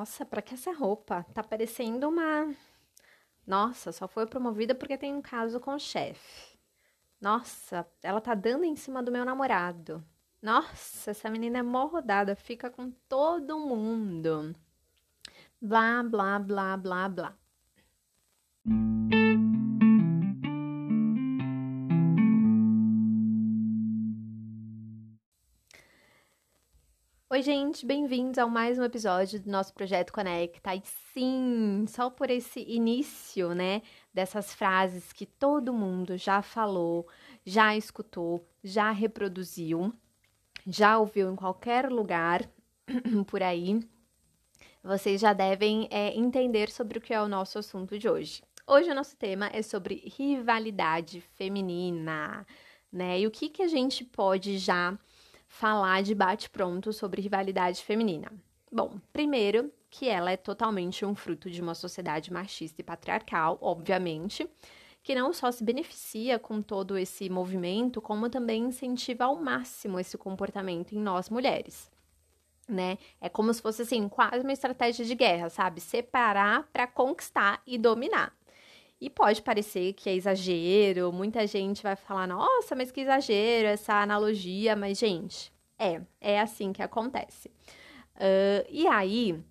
Nossa, pra que essa roupa? Tá parecendo uma. Nossa, só foi promovida porque tem um caso com o chefe. Nossa, ela tá dando em cima do meu namorado. Nossa, essa menina é mó rodada, fica com todo mundo. Blá, blá, blá, blá, blá. Oi, gente, bem-vindos a mais um episódio do nosso projeto Conecta. E sim, só por esse início, né, dessas frases que todo mundo já falou, já escutou, já reproduziu, já ouviu em qualquer lugar por aí, vocês já devem é, entender sobre o que é o nosso assunto de hoje. Hoje o nosso tema é sobre rivalidade feminina, né? E o que, que a gente pode já falar de bate-pronto sobre rivalidade feminina? Bom, primeiro, que ela é totalmente um fruto de uma sociedade machista e patriarcal, obviamente, que não só se beneficia com todo esse movimento, como também incentiva ao máximo esse comportamento em nós mulheres. Né? É como se fosse assim, quase uma estratégia de guerra, sabe? Separar para conquistar e dominar. E pode parecer que é exagero, muita gente vai falar, nossa, mas que exagero essa analogia, mas, gente, é, é assim que acontece. Uh, e aí,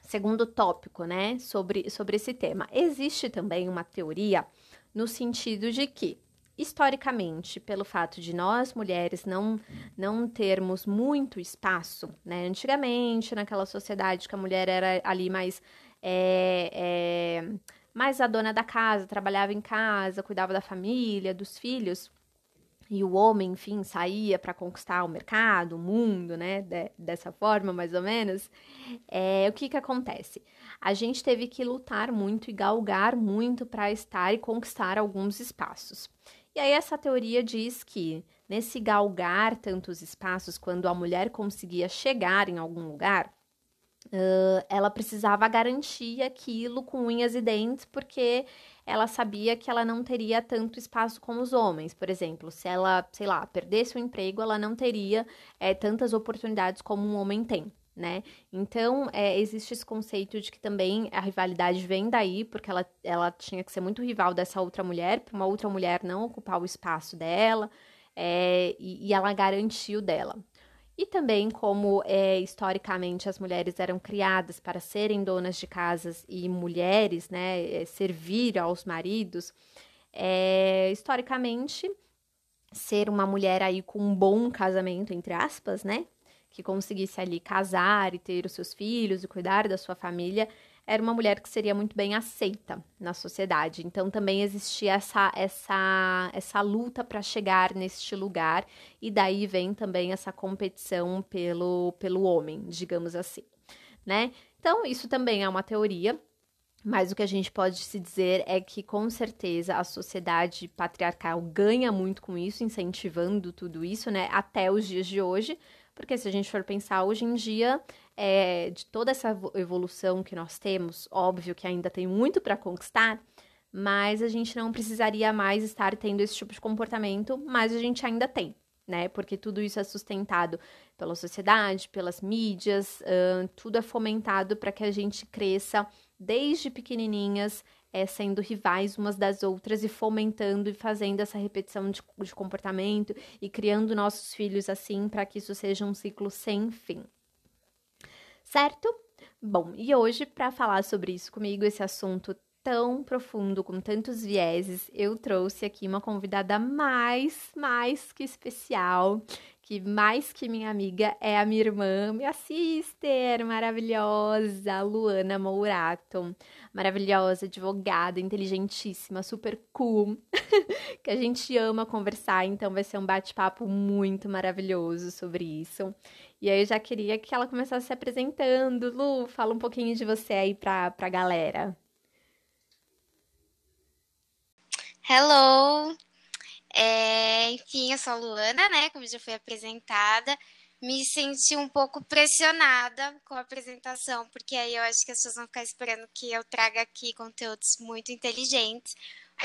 segundo tópico, né, sobre, sobre esse tema, existe também uma teoria no sentido de que, historicamente, pelo fato de nós mulheres não, não termos muito espaço, né, antigamente, naquela sociedade que a mulher era ali mais. É, é, mais a dona da casa, trabalhava em casa, cuidava da família, dos filhos, e o homem, enfim, saía para conquistar o mercado, o mundo, né? De, dessa forma, mais ou menos. É, o que que acontece? A gente teve que lutar muito e galgar muito para estar e conquistar alguns espaços. E aí essa teoria diz que nesse galgar tantos espaços, quando a mulher conseguia chegar em algum lugar, Uh, ela precisava garantir aquilo com unhas e dentes, porque ela sabia que ela não teria tanto espaço como os homens. Por exemplo, se ela, sei lá, perdesse o emprego, ela não teria é, tantas oportunidades como um homem tem. Né? Então, é, existe esse conceito de que também a rivalidade vem daí, porque ela, ela tinha que ser muito rival dessa outra mulher, para uma outra mulher não ocupar o espaço dela, é, e, e ela garantiu dela. E também como é, historicamente as mulheres eram criadas para serem donas de casas e mulheres, né, é, servir aos maridos, é, historicamente ser uma mulher aí com um bom casamento, entre aspas, né, que conseguisse ali casar e ter os seus filhos e cuidar da sua família, era uma mulher que seria muito bem aceita na sociedade. Então também existia essa essa essa luta para chegar neste lugar e daí vem também essa competição pelo pelo homem, digamos assim, né? Então isso também é uma teoria, mas o que a gente pode se dizer é que com certeza a sociedade patriarcal ganha muito com isso, incentivando tudo isso, né, até os dias de hoje, porque se a gente for pensar hoje em dia, é, de toda essa evolução que nós temos, óbvio que ainda tem muito para conquistar, mas a gente não precisaria mais estar tendo esse tipo de comportamento, mas a gente ainda tem, né? Porque tudo isso é sustentado pela sociedade, pelas mídias, uh, tudo é fomentado para que a gente cresça desde pequenininhas, é, sendo rivais umas das outras e fomentando e fazendo essa repetição de, de comportamento e criando nossos filhos assim para que isso seja um ciclo sem fim. Certo? Bom, e hoje, para falar sobre isso comigo, esse assunto tão profundo, com tantos vieses, eu trouxe aqui uma convidada mais, mais que especial que mais que minha amiga é a minha irmã, minha sister maravilhosa, Luana Mourato. Maravilhosa, advogada, inteligentíssima, super cool, que a gente ama conversar, então vai ser um bate-papo muito maravilhoso sobre isso. E aí eu já queria que ela começasse se apresentando. Lu, fala um pouquinho de você aí pra, pra galera. Hello! É, enfim, eu sou a Luana, né? Como já foi apresentada. Me senti um pouco pressionada com a apresentação, porque aí eu acho que as pessoas vão ficar esperando que eu traga aqui conteúdos muito inteligentes.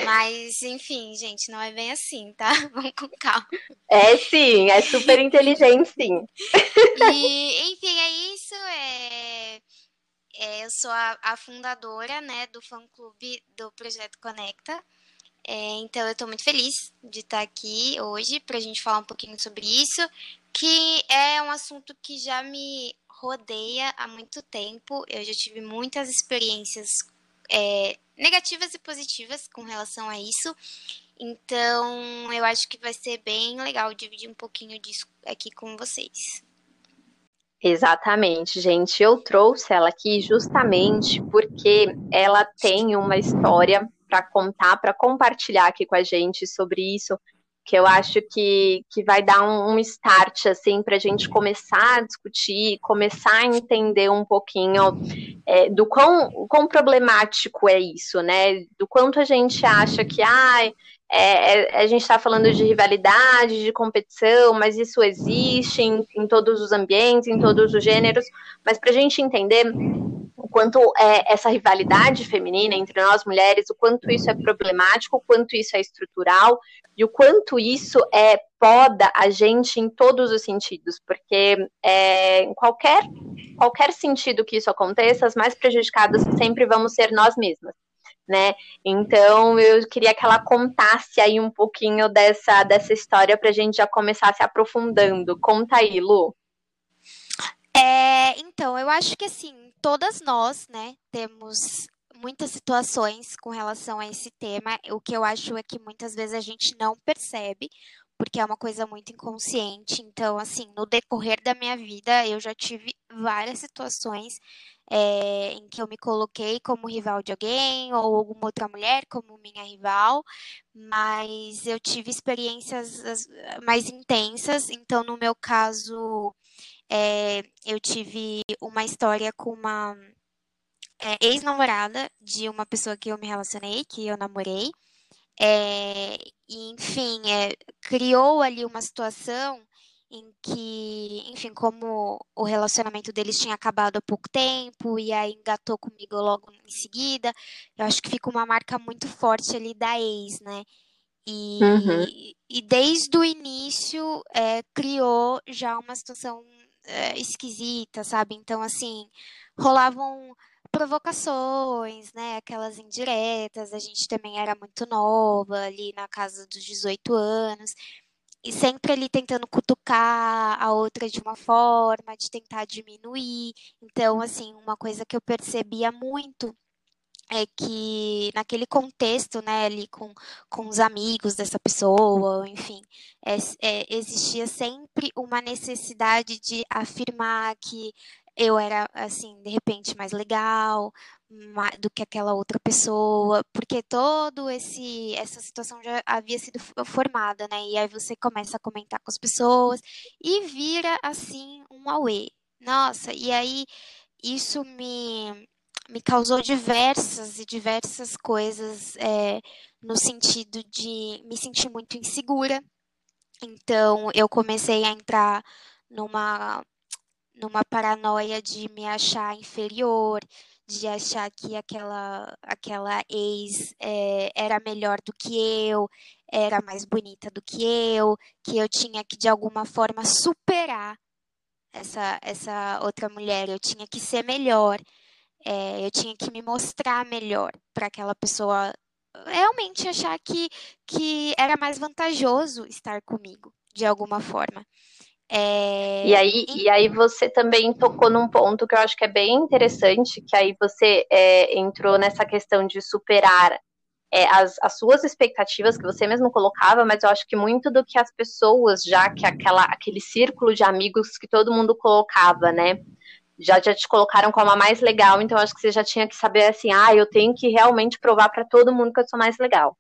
Mas, enfim, gente, não é bem assim, tá? Vamos com calma. É sim, é super inteligente, sim. E, enfim, é isso. É... É, eu sou a, a, fundadora né, do fã-clube do Projeto Conecta. É, então, eu estou muito feliz de estar aqui hoje para a gente falar um pouquinho sobre isso, que é um assunto que já me rodeia há muito tempo. Eu já tive muitas experiências é, negativas e positivas com relação a isso. Então, eu acho que vai ser bem legal dividir um pouquinho disso aqui com vocês. Exatamente, gente. Eu trouxe ela aqui justamente porque ela tem uma história para contar, para compartilhar aqui com a gente sobre isso, que eu acho que, que vai dar um, um start assim para a gente começar a discutir, começar a entender um pouquinho é, do quão, quão problemático é isso, né? Do quanto a gente acha que ah, é, a gente está falando de rivalidade, de competição, mas isso existe em, em todos os ambientes, em todos os gêneros. Mas para a gente entender quanto é essa rivalidade feminina entre nós mulheres, o quanto isso é problemático, o quanto isso é estrutural e o quanto isso é poda a gente em todos os sentidos, porque é, em qualquer, qualquer sentido que isso aconteça, as mais prejudicadas sempre vamos ser nós mesmas. Né? Então eu queria que ela contasse aí um pouquinho dessa, dessa história para a gente já começar se aprofundando. Conta aí, Lu. É, então, eu acho que assim, todas nós, né, temos muitas situações com relação a esse tema. O que eu acho é que muitas vezes a gente não percebe, porque é uma coisa muito inconsciente. Então, assim, no decorrer da minha vida, eu já tive várias situações é, em que eu me coloquei como rival de alguém ou alguma outra mulher como minha rival, mas eu tive experiências mais intensas. Então, no meu caso, é, eu tive uma história com uma é, ex-namorada de uma pessoa que eu me relacionei, que eu namorei. É, e, enfim, é, criou ali uma situação em que, enfim, como o relacionamento deles tinha acabado há pouco tempo e aí engatou comigo logo em seguida, eu acho que fica uma marca muito forte ali da ex, né? E, uhum. e desde o início é, criou já uma situação é, esquisita, sabe? Então, assim, rolavam provocações, né? Aquelas indiretas. A gente também era muito nova, ali na casa dos 18 anos. E sempre ali tentando cutucar a outra de uma forma, de tentar diminuir. Então, assim, uma coisa que eu percebia muito é que naquele contexto, né, ali com, com os amigos dessa pessoa, enfim, é, é, existia sempre uma necessidade de afirmar que eu era, assim, de repente mais legal do que aquela outra pessoa, porque todo esse essa situação já havia sido formada, né? E aí você começa a comentar com as pessoas e vira assim um auê. Nossa, e aí isso me me causou diversas e diversas coisas é, no sentido de me sentir muito insegura. Então eu comecei a entrar numa numa paranoia de me achar inferior, de achar que aquela, aquela ex é, era melhor do que eu, era mais bonita do que eu, que eu tinha que de alguma forma superar essa, essa outra mulher, eu tinha que ser melhor, é, eu tinha que me mostrar melhor para aquela pessoa realmente achar que, que era mais vantajoso estar comigo, de alguma forma. É... E, aí, e aí você também tocou num ponto que eu acho que é bem interessante, que aí você é, entrou nessa questão de superar é, as, as, suas expectativas que você mesmo colocava, mas eu acho que muito do que as pessoas, já que aquela, aquele círculo de amigos que todo mundo colocava, né? Já, já te colocaram como a mais legal, então acho que você já tinha que saber assim, ah, eu tenho que realmente provar para todo mundo que eu sou mais legal.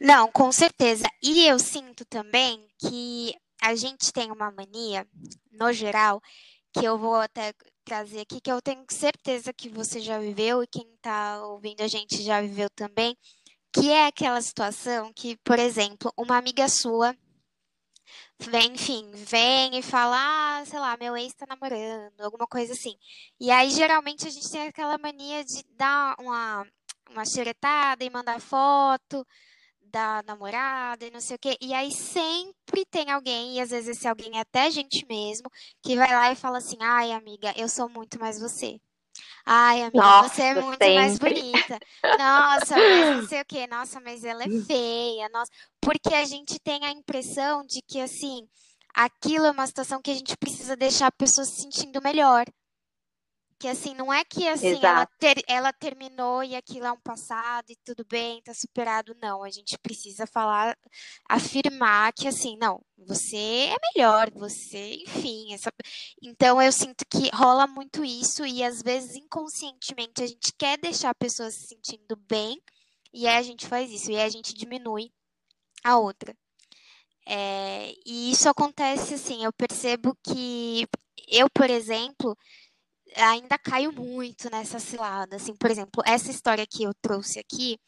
Não, com certeza. E eu sinto também que a gente tem uma mania, no geral, que eu vou até trazer aqui, que eu tenho certeza que você já viveu e quem está ouvindo a gente já viveu também, que é aquela situação que, por exemplo, uma amiga sua vem, enfim, vem e fala, ah, sei lá, meu ex tá namorando, alguma coisa assim. E aí, geralmente, a gente tem aquela mania de dar uma, uma xeretada e mandar foto, da namorada e não sei o quê. E aí sempre tem alguém, e às vezes esse alguém é até gente mesmo, que vai lá e fala assim: ai, amiga, eu sou muito mais você. Ai, amiga, Nossa, você é muito sempre. mais bonita. Nossa, mas não sei o quê. Nossa, mas ela é feia. Nossa, porque a gente tem a impressão de que assim, aquilo é uma situação que a gente precisa deixar a pessoa se sentindo melhor. Que assim, não é que assim, ela, ter, ela terminou e aquilo é um passado e tudo bem, tá superado. Não, a gente precisa falar, afirmar que assim, não, você é melhor, você, enfim. Essa... Então eu sinto que rola muito isso e às vezes inconscientemente a gente quer deixar a pessoa se sentindo bem e aí a gente faz isso, e aí a gente diminui a outra. É, e isso acontece assim, eu percebo que eu, por exemplo, ainda caio muito nessa cilada. Assim, por exemplo, essa história que eu trouxe aqui,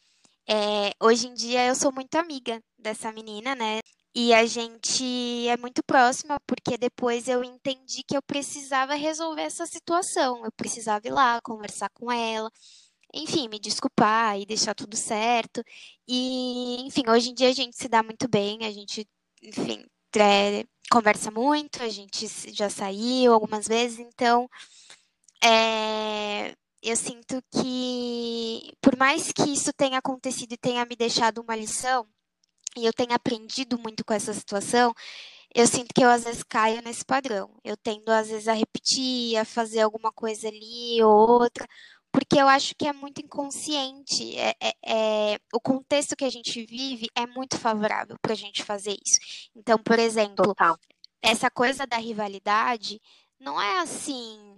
é, hoje em dia eu sou muito amiga dessa menina, né? E a gente é muito próxima, porque depois eu entendi que eu precisava resolver essa situação. Eu precisava ir lá, conversar com ela, enfim, me desculpar e deixar tudo certo. E, enfim, hoje em dia a gente se dá muito bem, a gente, enfim, é, conversa muito, a gente já saiu algumas vezes, então é, eu sinto que, por mais que isso tenha acontecido e tenha me deixado uma lição, e eu tenha aprendido muito com essa situação, eu sinto que eu às vezes caio nesse padrão. Eu tendo às vezes a repetir, a fazer alguma coisa ali ou outra, porque eu acho que é muito inconsciente. É, é, é o contexto que a gente vive é muito favorável para a gente fazer isso. Então, por exemplo, Total. essa coisa da rivalidade não é assim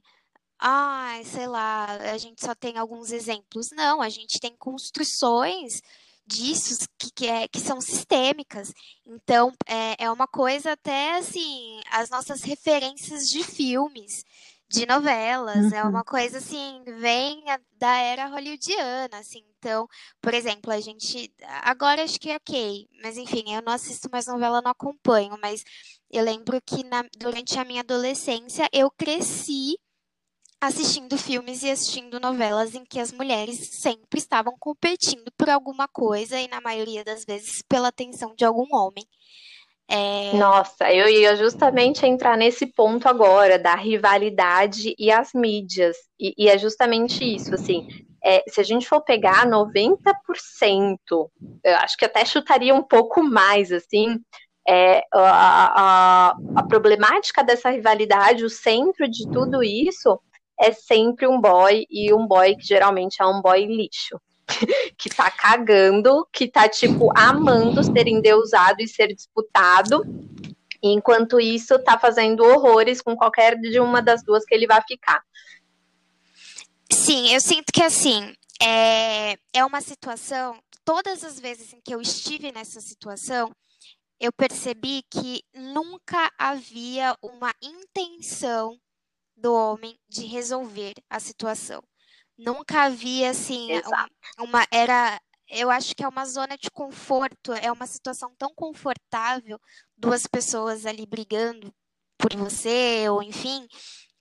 ai, sei lá, a gente só tem alguns exemplos. Não, a gente tem construções disso que, que, é, que são sistêmicas. Então, é, é uma coisa até assim, as nossas referências de filmes, de novelas, uhum. é uma coisa assim, vem da era hollywoodiana, assim. Então, por exemplo, a gente. Agora acho que é ok, mas enfim, eu não assisto mais novela, não acompanho, mas eu lembro que na, durante a minha adolescência eu cresci assistindo filmes e assistindo novelas em que as mulheres sempre estavam competindo por alguma coisa e, na maioria das vezes, pela atenção de algum homem. É... Nossa, eu ia justamente entrar nesse ponto agora, da rivalidade e as mídias. E, e é justamente isso, assim. É, se a gente for pegar 90%, eu acho que até chutaria um pouco mais, assim, é, a, a, a, problemática dessa rivalidade, o centro de tudo isso é sempre um boy e um boy que geralmente é um boy lixo. que tá cagando, que tá, tipo, amando ser endeusado e ser disputado. enquanto isso, tá fazendo horrores com qualquer de uma das duas que ele vai ficar. Sim, eu sinto que assim, é, é uma situação. Todas as vezes em que eu estive nessa situação, eu percebi que nunca havia uma intenção do homem de resolver a situação. Nunca havia assim uma era eu acho que é uma zona de conforto, é uma situação tão confortável, duas pessoas ali brigando por você, ou enfim,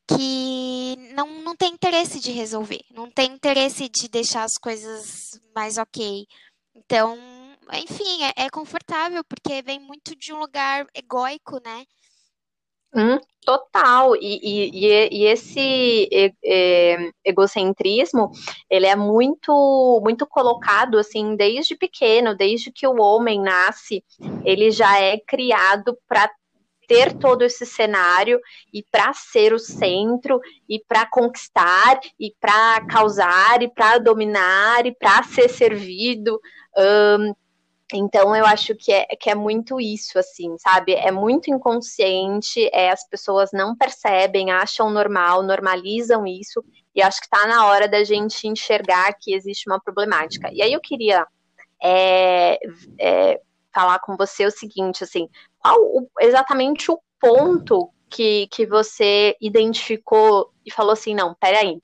que não, não tem interesse de resolver, não tem interesse de deixar as coisas mais ok. Então, enfim, é, é confortável, porque vem muito de um lugar egóico, né? Hum, total. E, e, e esse egocentrismo, ele é muito, muito colocado assim desde pequeno, desde que o homem nasce, ele já é criado para ter todo esse cenário e para ser o centro e para conquistar e para causar e para dominar e para ser servido. Um, então eu acho que é, que é muito isso, assim, sabe? É muito inconsciente, é, as pessoas não percebem, acham normal, normalizam isso, e acho que está na hora da gente enxergar que existe uma problemática. E aí eu queria é, é, falar com você o seguinte, assim, qual o, exatamente o ponto que, que você identificou e falou assim, não, peraí,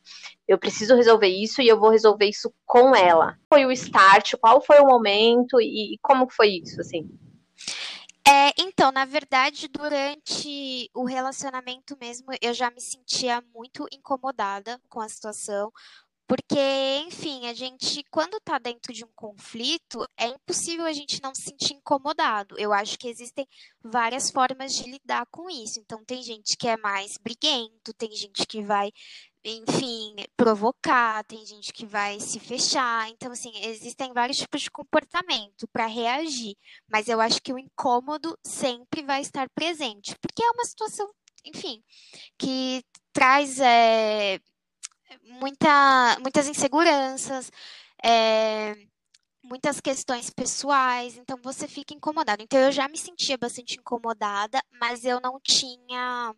eu preciso resolver isso e eu vou resolver isso com ela. Foi o start? Qual foi o momento e, e como foi isso, assim? É, então, na verdade, durante o relacionamento mesmo, eu já me sentia muito incomodada com a situação, porque, enfim, a gente, quando está dentro de um conflito, é impossível a gente não se sentir incomodado. Eu acho que existem várias formas de lidar com isso. Então, tem gente que é mais briguento, tem gente que vai enfim, provocar, tem gente que vai se fechar. Então, assim, existem vários tipos de comportamento para reagir, mas eu acho que o incômodo sempre vai estar presente, porque é uma situação, enfim, que traz é, muita, muitas inseguranças. É, muitas questões pessoais, então você fica incomodado. Então eu já me sentia bastante incomodada, mas eu não tinha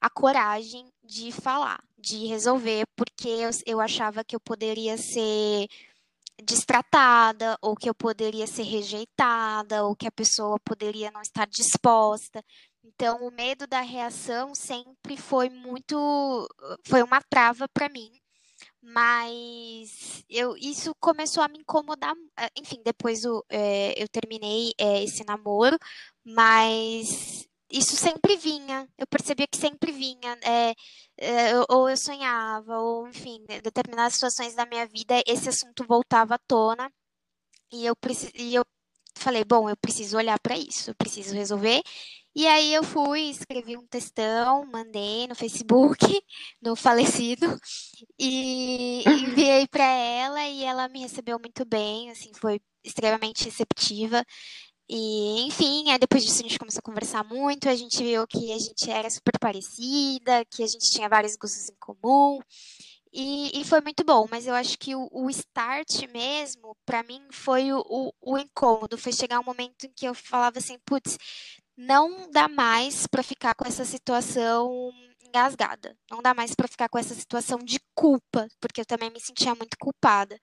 a coragem de falar, de resolver, porque eu, eu achava que eu poderia ser destratada, ou que eu poderia ser rejeitada, ou que a pessoa poderia não estar disposta. Então, o medo da reação sempre foi muito. foi uma trava para mim. Mas eu, isso começou a me incomodar. Eh, enfim, depois eu, é, eu terminei é, esse namoro, mas isso sempre vinha, eu percebia que sempre vinha, é, é, ou eu sonhava, ou enfim, determinadas situações da minha vida, esse assunto voltava à tona, e eu, e eu falei, bom, eu preciso olhar para isso, eu preciso resolver, e aí eu fui, escrevi um textão, mandei no Facebook, no falecido, e enviei para ela, e ela me recebeu muito bem, assim, foi extremamente receptiva, e, enfim, aí depois disso a gente começou a conversar muito, a gente viu que a gente era super parecida, que a gente tinha vários gostos em comum. E, e foi muito bom, mas eu acho que o, o start mesmo, para mim, foi o, o, o, incômodo. Foi chegar um momento em que eu falava assim, putz, não dá mais para ficar com essa situação engasgada. Não dá mais para ficar com essa situação de culpa, porque eu também me sentia muito culpada.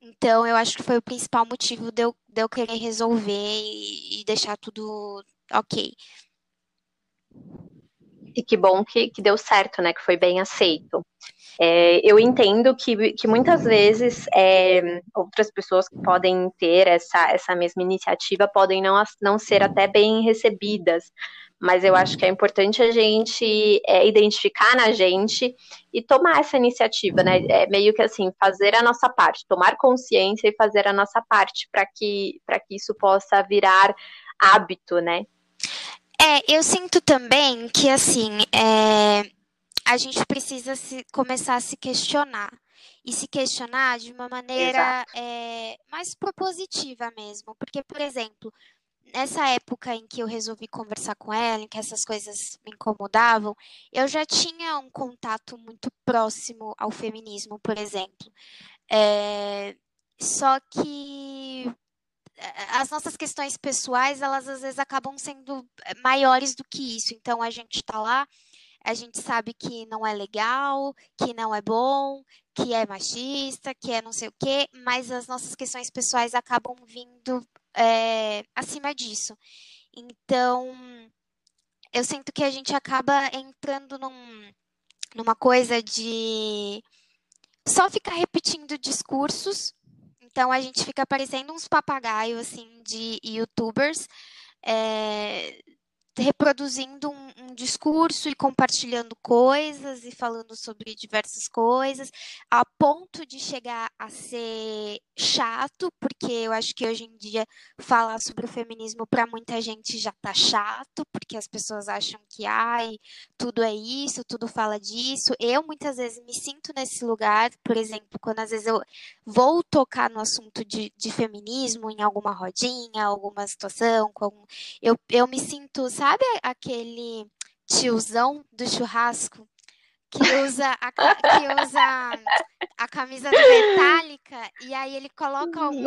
Então, eu acho que foi o principal motivo de eu, de eu querer resolver e, e deixar tudo ok. E que bom que, que deu certo, né? Que foi bem aceito. É, eu entendo que, que muitas vezes é, outras pessoas que podem ter essa, essa mesma iniciativa podem não, não ser até bem recebidas, mas eu acho que é importante a gente é, identificar na gente e tomar essa iniciativa, né? É meio que assim, fazer a nossa parte, tomar consciência e fazer a nossa parte para que, que isso possa virar hábito, né? É, eu sinto também que assim, é, a gente precisa se, começar a se questionar. E se questionar de uma maneira é, mais propositiva mesmo. Porque, por exemplo, nessa época em que eu resolvi conversar com ela, em que essas coisas me incomodavam, eu já tinha um contato muito próximo ao feminismo, por exemplo. É, só que as nossas questões pessoais, elas às vezes acabam sendo eh, maiores do que isso. Então a gente está lá, a gente sabe que não é legal, que não é bom, que é machista, que é não sei o quê, mas as nossas questões pessoais acabam vindo é, acima disso. Então, eu sinto que a gente acaba entrando num, numa coisa de só ficar repetindo discursos. Então, a gente fica parecendo uns papagaios, assim, de youtubers, é, reproduzindo um, um, discurso e compartilhando coisas e falando sobre diversas coisas, a ponto de chegar a ser chato, porque eu acho que hoje em dia falar sobre o feminismo para muita gente já tá chato, porque as pessoas acham que ai, tudo é isso, tudo fala disso. Eu muitas vezes me sinto nesse lugar, por exemplo, quando às vezes eu vou tocar no assunto de, de feminismo em alguma rodinha, alguma situação, com eu, eu me sinto, sabe? Sabe aquele tiozão do churrasco que usa a, que usa a camisa metálica e aí ele coloca um,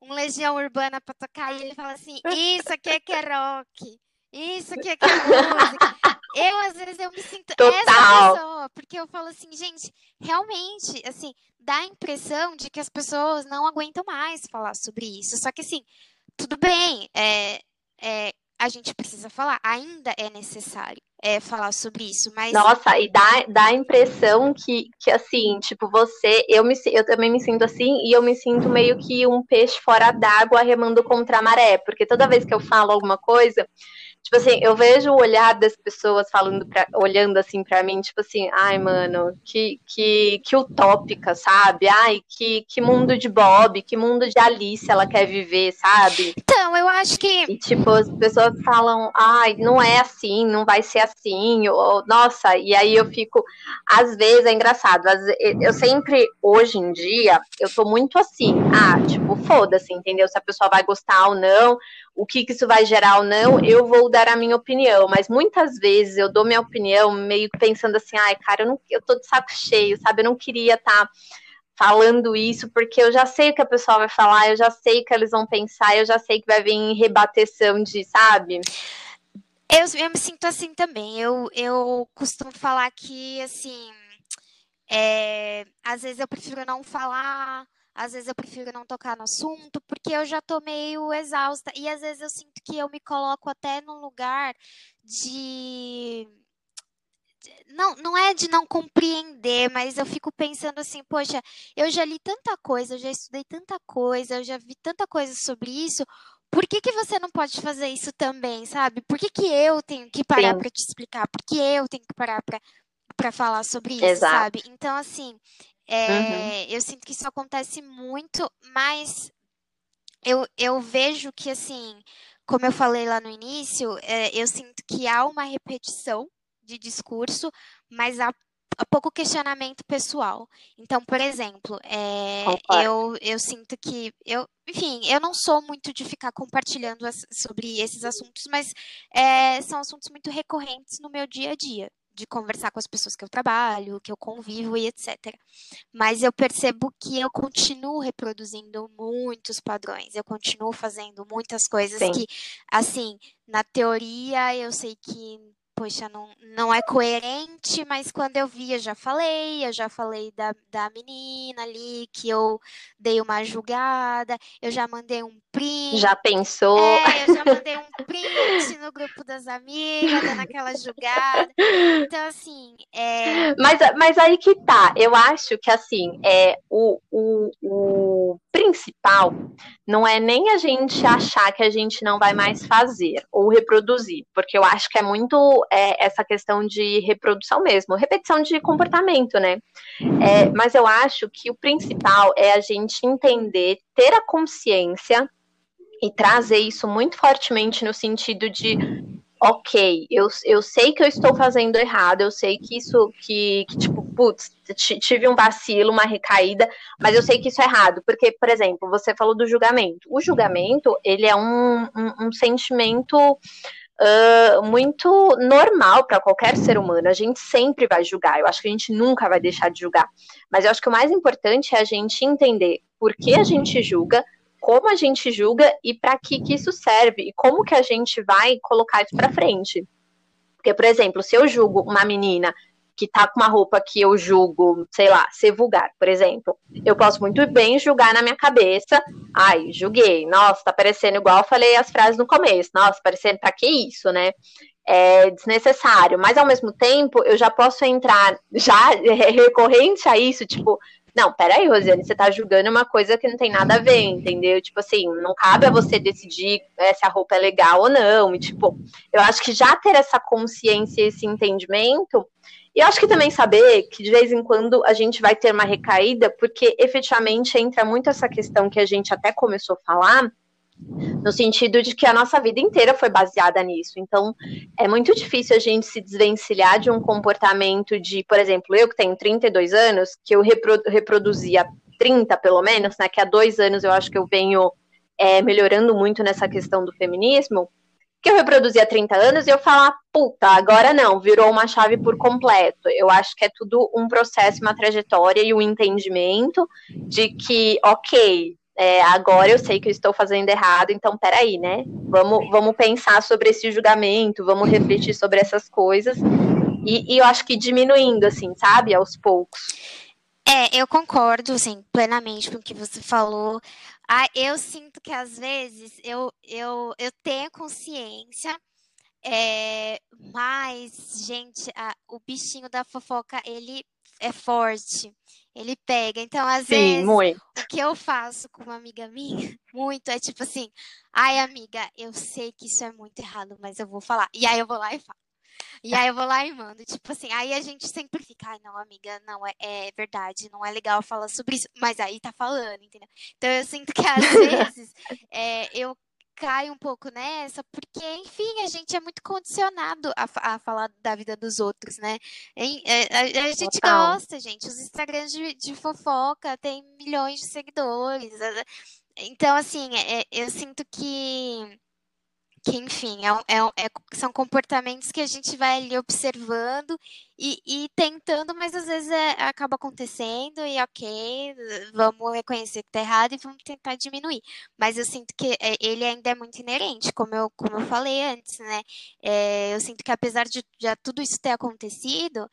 um Legião Urbana para tocar e ele fala assim: Isso aqui é que é rock, isso aqui é que é música. Eu, às vezes, eu me sinto Total. essa pessoa, porque eu falo assim, gente, realmente, assim, dá a impressão de que as pessoas não aguentam mais falar sobre isso. Só que, assim, tudo bem, é, é, a gente precisa falar, ainda é necessário é, falar sobre isso, mas... Nossa, e dá, dá a impressão que, que, assim, tipo, você, eu, me, eu também me sinto assim, e eu me sinto meio que um peixe fora d'água remando contra a maré, porque toda vez que eu falo alguma coisa, Tipo assim, eu vejo o olhar das pessoas falando, pra, olhando assim para mim, tipo assim, ai, mano, que, que, que utópica, sabe? Ai, que, que mundo de Bob, que mundo de Alice ela quer viver, sabe? Então, eu acho que. E, tipo, as pessoas falam, ai, não é assim, não vai ser assim, ou, nossa, e aí eu fico, às vezes é engraçado, eu sempre, hoje em dia, eu tô muito assim, ah, tipo, foda-se, entendeu? Se a pessoa vai gostar ou não, o que, que isso vai gerar ou não, eu vou dar a minha opinião. Mas muitas vezes eu dou minha opinião meio pensando assim, ai, cara, eu, não, eu tô de saco cheio, sabe? Eu não queria estar. Tá falando isso, porque eu já sei o que a pessoa vai falar, eu já sei o que eles vão pensar, eu já sei que vai vir rebateção de, sabe? Eu, eu me sinto assim também. Eu, eu costumo falar que, assim, é, às vezes eu prefiro não falar, às vezes eu prefiro não tocar no assunto, porque eu já tô meio exausta. E às vezes eu sinto que eu me coloco até num lugar de. Não, não é de não compreender, mas eu fico pensando assim, poxa, eu já li tanta coisa, eu já estudei tanta coisa, eu já vi tanta coisa sobre isso, por que, que você não pode fazer isso também, sabe? Por que, que eu tenho que parar para te explicar? Por que eu tenho que parar para falar sobre isso, Exato. sabe? Então, assim, é, uhum. Eu sinto que isso acontece muito, mas eu, eu vejo que, assim, como eu falei lá no início, é, eu sinto que há uma repetição de discurso, mas há, há pouco questionamento pessoal. Então, por exemplo, é, eu, eu sinto que eu, enfim, eu não sou muito de ficar compartilhando as, sobre esses assuntos, mas é, são assuntos muito recorrentes no meu dia a dia de conversar com as pessoas que eu trabalho, que eu convivo e etc. Mas eu percebo que eu continuo reproduzindo muitos padrões, eu continuo fazendo muitas coisas Sim. que, assim, na teoria eu sei que poxa, não, não é coerente, mas quando eu vi, eu já falei, eu já falei da, da menina ali, que eu dei uma julgada, eu já mandei um print. Já pensou? É, eu já mandei um print no grupo das amigas, dando aquela julgada. Então, assim. É... Mas, mas aí que tá, eu acho que, assim, é, o, o, o principal não é nem a gente achar que a gente não vai mais fazer ou reproduzir, porque eu acho que é muito é, essa questão de reprodução mesmo, repetição de comportamento, né? É, mas eu acho que o principal é a gente entender, ter a consciência e trazer isso muito fortemente no sentido de ok, eu, eu sei que eu estou fazendo errado, eu sei que isso, que, que tipo, putz, tive um vacilo, uma recaída, mas eu sei que isso é errado, porque, por exemplo, você falou do julgamento. O julgamento, ele é um, um, um sentimento uh, muito normal para qualquer ser humano, a gente sempre vai julgar, eu acho que a gente nunca vai deixar de julgar, mas eu acho que o mais importante é a gente entender por que a gente julga, como a gente julga e para que, que isso serve e como que a gente vai colocar isso para frente. Porque, por exemplo, se eu julgo uma menina que tá com uma roupa que eu julgo, sei lá, ser vulgar, por exemplo, eu posso muito bem julgar na minha cabeça, ai, julguei, nossa, tá parecendo igual eu falei as frases no começo, nossa, parecendo pra que isso, né? É desnecessário, mas ao mesmo tempo eu já posso entrar já recorrente a isso, tipo, não, peraí, Rosiane, você tá julgando uma coisa que não tem nada a ver, entendeu? Tipo assim, não cabe a você decidir é, se a roupa é legal ou não. E, tipo, eu acho que já ter essa consciência, esse entendimento, e acho que também saber que de vez em quando a gente vai ter uma recaída, porque efetivamente entra muito essa questão que a gente até começou a falar, no sentido de que a nossa vida inteira foi baseada nisso. Então, é muito difícil a gente se desvencilhar de um comportamento de, por exemplo, eu que tenho 32 anos, que eu repro reproduzia 30 pelo menos, né, que há dois anos eu acho que eu venho é, melhorando muito nessa questão do feminismo, que eu reproduzia há 30 anos e eu falar, puta, agora não, virou uma chave por completo. Eu acho que é tudo um processo, uma trajetória e um entendimento de que, ok, é, agora eu sei que eu estou fazendo errado, então peraí, né? Vamos, vamos pensar sobre esse julgamento, vamos refletir sobre essas coisas. E, e eu acho que diminuindo, assim, sabe, aos poucos. É, eu concordo, assim, plenamente com o que você falou. Ah, eu sinto que às vezes eu, eu, eu tenho consciência, é, mas, gente, a, o bichinho da fofoca, ele é forte Ele pega. Então, às Sim, vezes, muito. o que eu faço com uma amiga minha, muito, é tipo assim, ai, amiga, eu sei que isso é muito errado, mas eu vou falar. E aí eu vou lá e falo. E aí eu vou lá e mando, tipo assim, aí a gente sempre fica, ai, não, amiga, não, é, é verdade, não é legal falar sobre isso, mas aí tá falando, entendeu? Então eu sinto que às vezes é, eu cai um pouco nessa, porque, enfim, a gente é muito condicionado a, a falar da vida dos outros, né? É, a, a, gente Total. gosta, gente. Os Instagrams de, de, fofoca tem milhões de seguidores. Então, assim, é, eu sinto que que, enfim, é, é, é, são comportamentos que a gente vai ali observando e, e tentando, mas às vezes é, acaba acontecendo e ok, vamos reconhecer que tá errado e vamos tentar diminuir. Mas eu sinto que é, ele ainda é muito inerente, como eu, como eu falei antes, né? É, eu sinto que apesar de já tudo isso ter acontecido,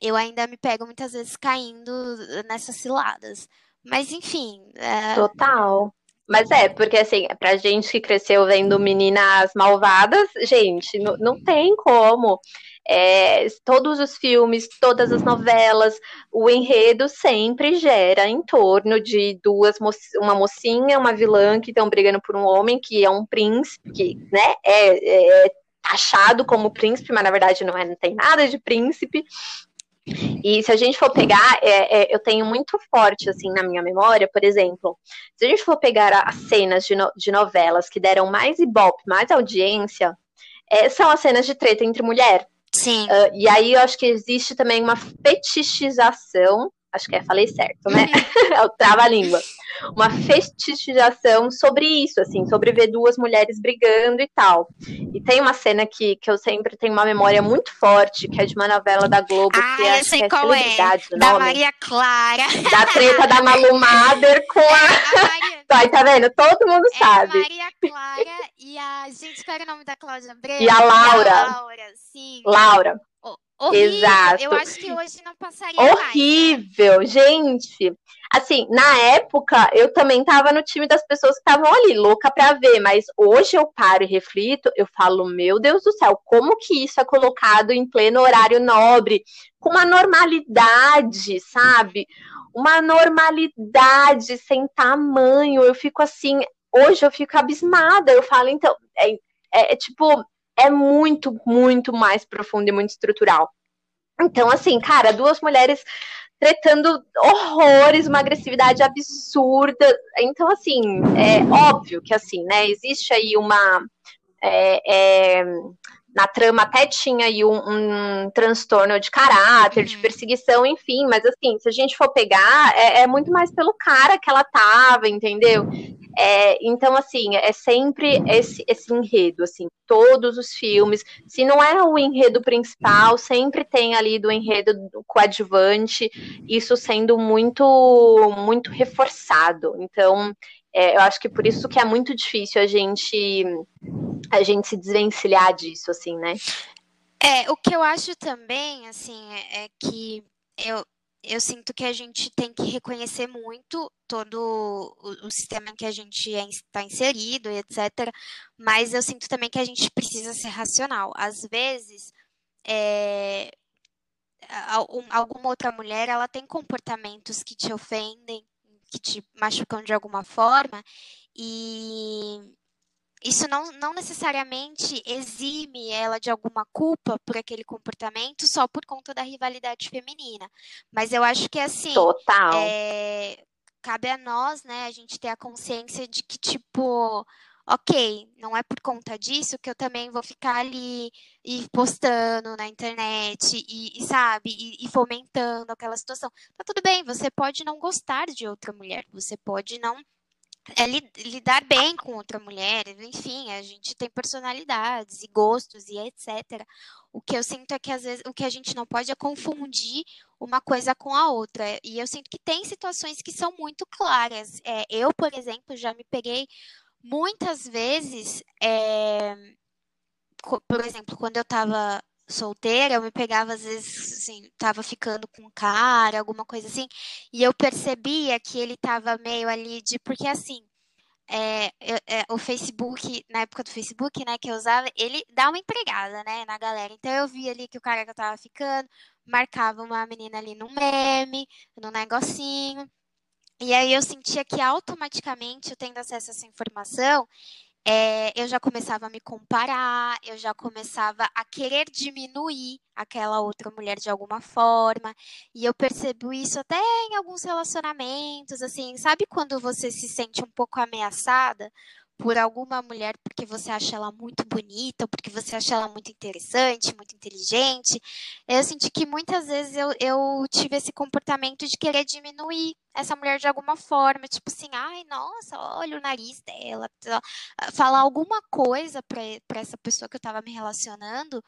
eu ainda me pego muitas vezes caindo nessas ciladas. Mas enfim. Total. Mas é, porque assim, pra gente que cresceu vendo meninas malvadas, gente, não, tem como. É, todos os filmes, todas as novelas, o enredo sempre gera em torno de duas uma mocinha, uma vilã que estão brigando por um homem que é um príncipe, que né, é, é taxado como príncipe, mas na verdade não, é, não tem nada de príncipe. E se a gente for pegar, é, é, eu tenho muito forte, assim, na minha memória, por exemplo, se a gente for pegar as cenas de, no, de novelas que deram mais ibope, mais audiência, é, são as cenas de treta entre mulher. Sim. Uh, e aí eu acho que existe também uma fetichização acho que é, falei certo, né? é o trava-língua. Uma fetichização sobre isso, assim, sobre ver duas mulheres brigando e tal. E tem uma cena que, que eu sempre tenho uma memória muito forte, que é de uma novela da Globo, ah, que é, eu sei que é qual é. Da Maria Clara. Da treta da Malu Mader com a... É, a Maria... Aí, tá vendo? Todo mundo é sabe. A Maria Clara e a... Gente, qual era o nome da Cláudia Breno? E a Laura. E a Laura, sim. Laura. Horrível. Exato. Eu acho que hoje não passaria Horrível, mais, né? gente. Assim, na época, eu também tava no time das pessoas que estavam ali, louca pra ver, mas hoje eu paro e reflito, eu falo, meu Deus do céu, como que isso é colocado em pleno horário nobre, com uma normalidade, sabe? Uma normalidade sem tamanho. Eu fico assim, hoje eu fico abismada. Eu falo, então, é, é, é tipo, é muito, muito mais profundo e muito estrutural. Então, assim, cara, duas mulheres tretando horrores, uma agressividade absurda. Então, assim, é óbvio que, assim, né, existe aí uma. É, é, na trama até tinha aí um, um transtorno de caráter, uhum. de perseguição, enfim, mas assim, se a gente for pegar, é, é muito mais pelo cara que ela tava, entendeu? É, então, assim, é sempre esse, esse enredo, assim, todos os filmes. Se não é o enredo principal, sempre tem ali do enredo coadjuvante, isso sendo muito, muito reforçado. Então, é, eu acho que por isso que é muito difícil a gente a gente se desvencilhar disso, assim, né? É, o que eu acho também, assim, é, é que eu, eu sinto que a gente tem que reconhecer muito todo o, o sistema em que a gente está é, inserido, etc. Mas eu sinto também que a gente precisa ser racional. Às vezes, é, alguma outra mulher, ela tem comportamentos que te ofendem, que te machucam de alguma forma, e isso não, não necessariamente exime ela de alguma culpa por aquele comportamento só por conta da rivalidade feminina. Mas eu acho que assim. Total. É, cabe a nós, né, a gente ter a consciência de que, tipo, ok, não é por conta disso que eu também vou ficar ali e postando na internet e, e sabe, e, e, fomentando aquela situação. Tá tudo bem, você pode não gostar de outra mulher, você pode não é lidar bem com outra mulher, enfim, a gente tem personalidades e gostos e etc. O que eu sinto é que às vezes o que a gente não pode é confundir uma coisa com a outra. E eu sinto que tem situações que são muito claras. É, eu, por exemplo, já me peguei muitas vezes, é, por exemplo, quando eu estava solteira, eu me pegava às vezes, assim, tava ficando com cara, alguma coisa assim, e eu percebia que ele tava meio ali de, porque assim, é, é, o Facebook, na época do Facebook, né, que eu usava, ele dá uma empregada, né, na galera. Então eu vi ali que o cara que eu tava ficando marcava uma menina ali no meme, no negocinho. E aí eu sentia que automaticamente, eu tendo acesso a essa informação, é, eu já começava a me comparar, eu já começava a querer diminuir aquela outra mulher de alguma forma. E eu percebo isso até em alguns relacionamentos, assim, sabe quando você se sente um pouco ameaçada? Por alguma mulher porque você acha ela muito bonita, ou porque você acha ela muito interessante, muito inteligente. Eu senti que muitas vezes eu, eu tive esse comportamento de querer diminuir essa mulher de alguma forma, tipo assim, ai, nossa, olha o nariz dela, falar alguma coisa para essa pessoa que eu estava me relacionando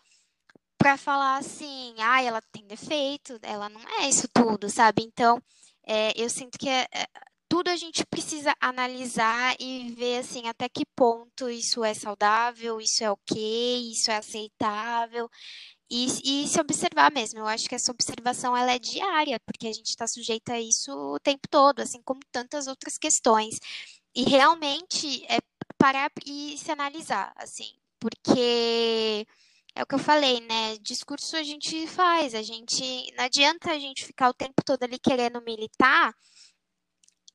para falar assim, ai, ela tem defeito, ela não é isso tudo, sabe? Então, é, eu sinto que é, é tudo a gente precisa analisar e ver assim até que ponto isso é saudável, isso é ok, isso é aceitável. E, e se observar mesmo, eu acho que essa observação ela é diária, porque a gente está sujeito a isso o tempo todo, assim como tantas outras questões. E realmente é parar e se analisar, assim, porque é o que eu falei, né? Discurso a gente faz, a gente não adianta a gente ficar o tempo todo ali querendo militar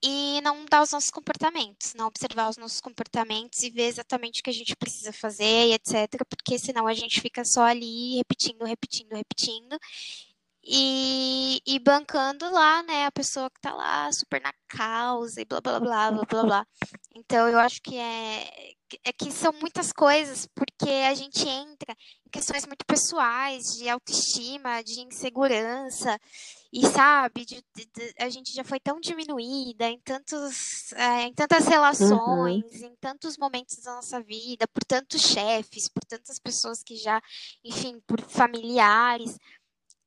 e não mudar os nossos comportamentos, não observar os nossos comportamentos e ver exatamente o que a gente precisa fazer e etc, porque senão a gente fica só ali repetindo, repetindo, repetindo e, e bancando lá, né, a pessoa que tá lá super na causa e blá blá blá blá blá blá. Então eu acho que é, é que são muitas coisas, porque a gente entra em questões muito pessoais, de autoestima, de insegurança, e sabe, de, de, de, a gente já foi tão diminuída em, tantos, é, em tantas relações, uhum. em tantos momentos da nossa vida, por tantos chefes, por tantas pessoas que já, enfim, por familiares,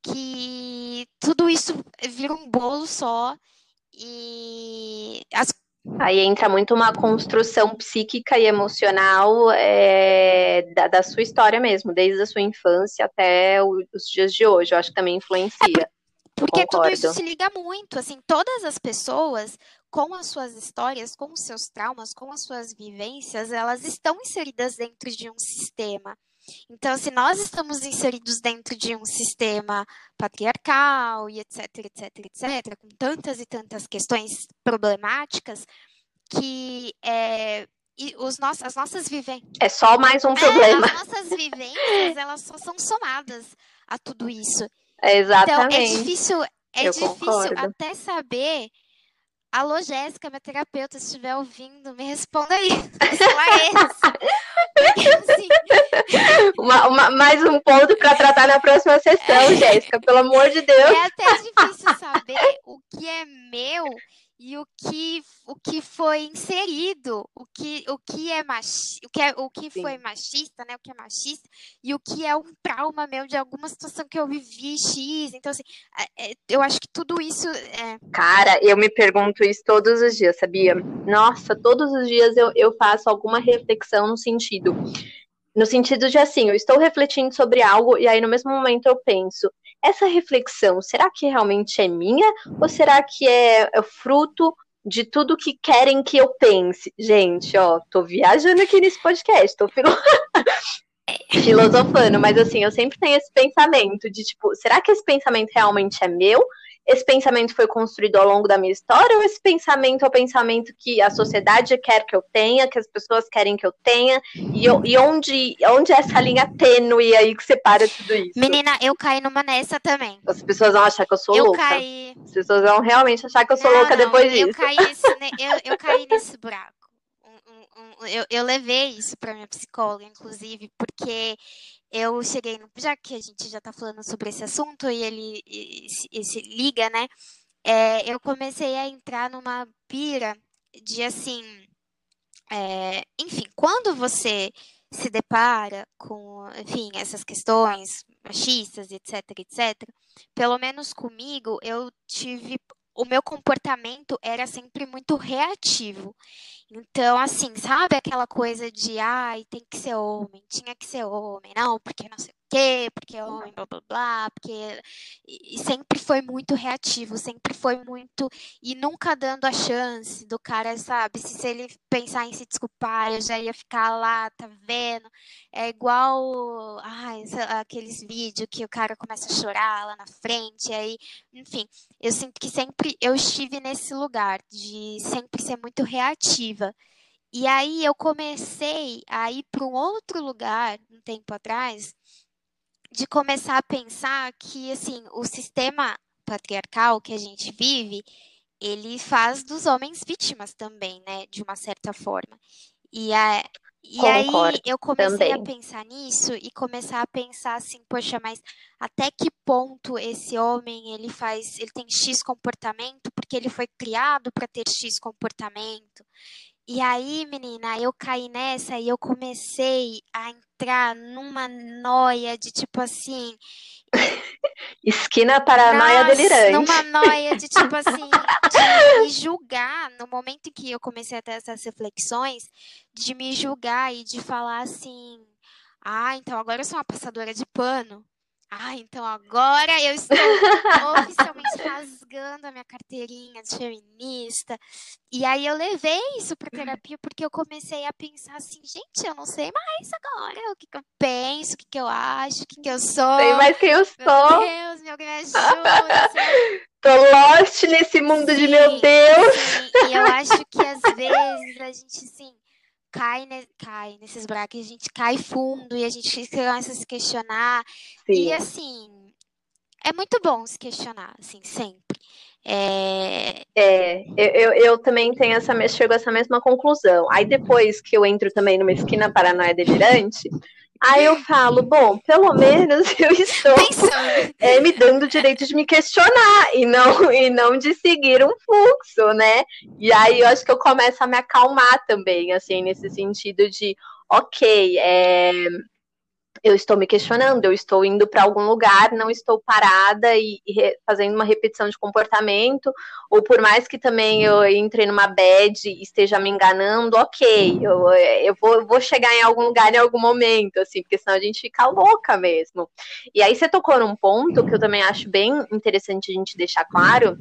que tudo isso vira um bolo só e as Aí entra muito uma construção psíquica e emocional é, da, da, sua história mesmo, desde a sua infância até o, os dias de hoje. Eu acho que também influencia. Porque Concordo. tudo isso se liga muito, assim, todas as pessoas com as suas histórias, com os seus traumas, com as suas vivências, elas estão inseridas dentro de um sistema. Então, se nós estamos inseridos dentro de um sistema patriarcal e etc, etc, etc, com tantas e tantas questões problemáticas, que é, os nossos, as nossas vivências. É só mais um problema. É, as nossas vivências, elas só são somadas a tudo isso. Exatamente. Então, é difícil, é difícil até saber Alô, Jéssica, minha terapeuta, se estiver ouvindo, me responda aí. Porque, assim... uma, uma, mais um ponto para tratar na próxima sessão, é... Jéssica, pelo amor de Deus. É até difícil saber o que é meu e o que, o que foi inserido, o que, o que é machi, o que, é, o que foi machista, né? O que é machista, e o que é um trauma meu de alguma situação que eu vivi X. Então, assim, é, é, eu acho que tudo isso é. Cara, eu me pergunto isso todos os dias, sabia? Nossa, todos os dias eu, eu faço alguma reflexão no sentido. No sentido de assim, eu estou refletindo sobre algo e aí no mesmo momento eu penso, essa reflexão, será que realmente é minha ou será que é, é fruto de tudo que querem que eu pense? Gente, ó, tô viajando aqui nesse podcast, tô filo... filosofando, mas assim, eu sempre tenho esse pensamento de tipo, será que esse pensamento realmente é meu? Esse pensamento foi construído ao longo da minha história ou esse pensamento é o pensamento que a sociedade quer que eu tenha, que as pessoas querem que eu tenha? E, eu, e onde, onde é essa linha tênue aí que separa tudo isso? Menina, eu caí numa nessa também. As pessoas vão achar que eu sou eu louca. Caí... As pessoas vão realmente achar que eu sou não, louca não, depois disso. Eu caí nesse, eu, eu caí nesse buraco. Eu, eu levei isso para minha psicóloga, inclusive, porque eu cheguei, no, já que a gente já está falando sobre esse assunto e ele e, e se liga, né? É, eu comecei a entrar numa pira de assim, é, enfim, quando você se depara com, enfim, essas questões machistas, etc, etc, pelo menos comigo, eu tive o meu comportamento era sempre muito reativo. Então, assim, sabe aquela coisa de, ai, tem que ser homem, tinha que ser homem, não, porque não sei o quê, porque homem, blá blá blá, porque. E sempre foi muito reativo, sempre foi muito. E nunca dando a chance do cara, sabe? Se, se ele pensar em se desculpar, eu já ia ficar lá, tá vendo? É igual. Ai, aqueles vídeos que o cara começa a chorar lá na frente, aí. Enfim, eu sinto que sempre eu estive nesse lugar de sempre ser muito reativa. E aí eu comecei a ir para um outro lugar um tempo atrás, de começar a pensar que assim o sistema patriarcal que a gente vive ele faz dos homens vítimas também, né, de uma certa forma. E, a, e aí eu comecei também. a pensar nisso e começar a pensar assim, poxa, mas até que ponto esse homem ele faz, ele tem X comportamento porque ele foi criado para ter X comportamento. E aí, menina, eu caí nessa e eu comecei a entrar numa noia de tipo assim. Esquina paranoia nossa, delirante. Numa noia de tipo assim, de me julgar. No momento em que eu comecei a ter essas reflexões, de me julgar e de falar assim: ah, então agora eu sou uma passadora de pano. Ah, então agora eu estou oficialmente rasgando a minha carteirinha de feminista. E aí eu levei isso para terapia porque eu comecei a pensar assim, gente, eu não sei mais agora o que, que eu penso, o que, que eu acho, o que, que eu sou. Sei mais quem eu sou. Meu Deus, meu, me ajuda. Tô lost nesse mundo sim, de meu Deus. Sim, e eu acho que às vezes a gente, assim, cai, ne, cai nesses buracos, a gente cai fundo e a gente começa a se questionar. Sim. E assim, é muito bom se questionar, assim, sempre. É, é eu, eu também tenho essa, chego a essa mesma conclusão. Aí depois que eu entro também numa esquina paranoia delirante, Aí eu falo, bom, pelo menos eu estou é, me dando o direito de me questionar e não, e não de seguir um fluxo, né? E aí eu acho que eu começo a me acalmar também, assim, nesse sentido de, ok, é, eu estou me questionando, eu estou indo para algum lugar, não estou parada e, e, fazendo uma repetição de comportamento, ou por mais que também eu entre numa bad e esteja me enganando, ok, eu, eu, vou, vou chegar em algum lugar em algum momento, assim, porque senão a gente fica louca mesmo. E aí você tocou num ponto que eu também acho bem interessante a gente deixar claro,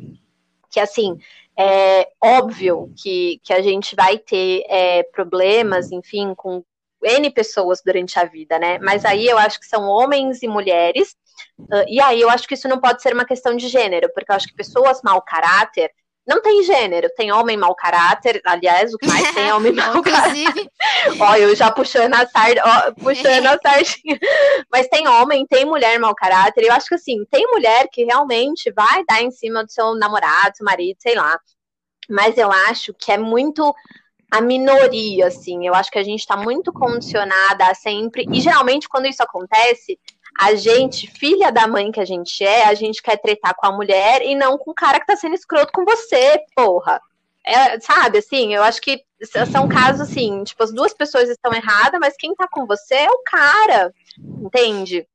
que assim, é óbvio que, que a gente vai ter é, problemas, enfim, com N pessoas durante a vida, né? Mas aí eu acho que são homens e mulheres. Uh, e aí eu acho que isso não pode ser uma questão de gênero, porque eu acho que pessoas mau caráter não tem gênero, tem homem mau caráter, aliás, o que mais tem é homem mau caráter. ó, eu já puxando a sardinha, puxando a sardinha. Mas tem homem, tem mulher mau caráter, eu acho que assim, tem mulher que realmente vai dar em cima do seu namorado, seu marido, sei lá. Mas eu acho que é muito a minoria, assim. Eu acho que a gente está muito condicionada a sempre. E geralmente, quando isso acontece, a gente, filha da mãe que a gente é, a gente quer tretar com a mulher e não com o cara que tá sendo escroto com você, porra. É, sabe, assim, eu acho que são casos assim, tipo, as duas pessoas estão erradas, mas quem tá com você é o cara, entende?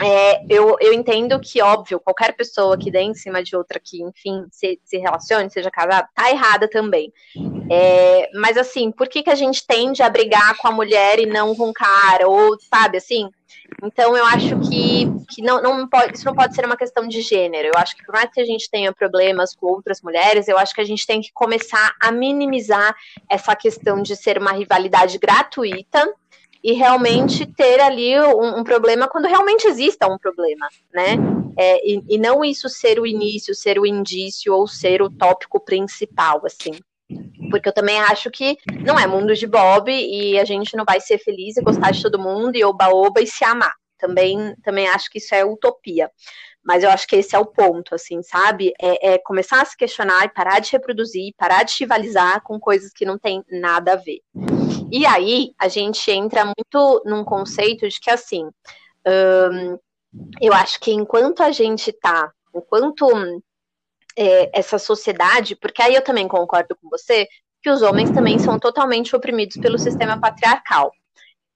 É, eu, eu entendo que, óbvio, qualquer pessoa que dê em cima de outra que, enfim, se, se relacione, seja casada, tá errada também. É, mas, assim, por que, que a gente tende a brigar com a mulher e não com o cara? Ou, sabe, assim? Então, eu acho que, que não, não pode, isso não pode ser uma questão de gênero. Eu acho que, por mais que a gente tenha problemas com outras mulheres, eu acho que a gente tem que começar a minimizar essa questão de ser uma rivalidade gratuita e realmente ter ali um, um, problema quando realmente exista um problema, né? É, e, e, não isso ser o início, ser o indício ou ser o tópico principal, assim. Porque eu também acho que não é mundo de Bob e a gente não vai ser feliz e gostar de todo mundo e oba-oba e se amar. Também, também acho que isso é utopia. Mas eu acho que esse é o ponto, assim, sabe? É, é, começar a se questionar e parar de reproduzir, parar de rivalizar com coisas que não tem nada a ver. E aí a gente entra muito num conceito de que, assim, hum, eu acho que enquanto a gente tá, enquanto é, essa sociedade, porque aí eu também concordo com você, que os homens também são totalmente oprimidos pelo sistema patriarcal.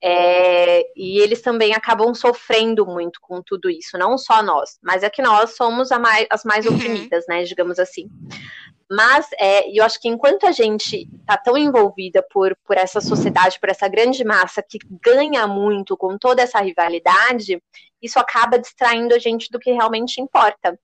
É, e eles também acabam sofrendo muito com tudo isso, não só nós, mas é que nós somos mais, as mais uhum. oprimidas, né, digamos assim. Mas é, eu acho que enquanto a gente está tão envolvida por, por essa sociedade, por essa grande massa que ganha muito com toda essa rivalidade, isso acaba distraindo a gente do que realmente importa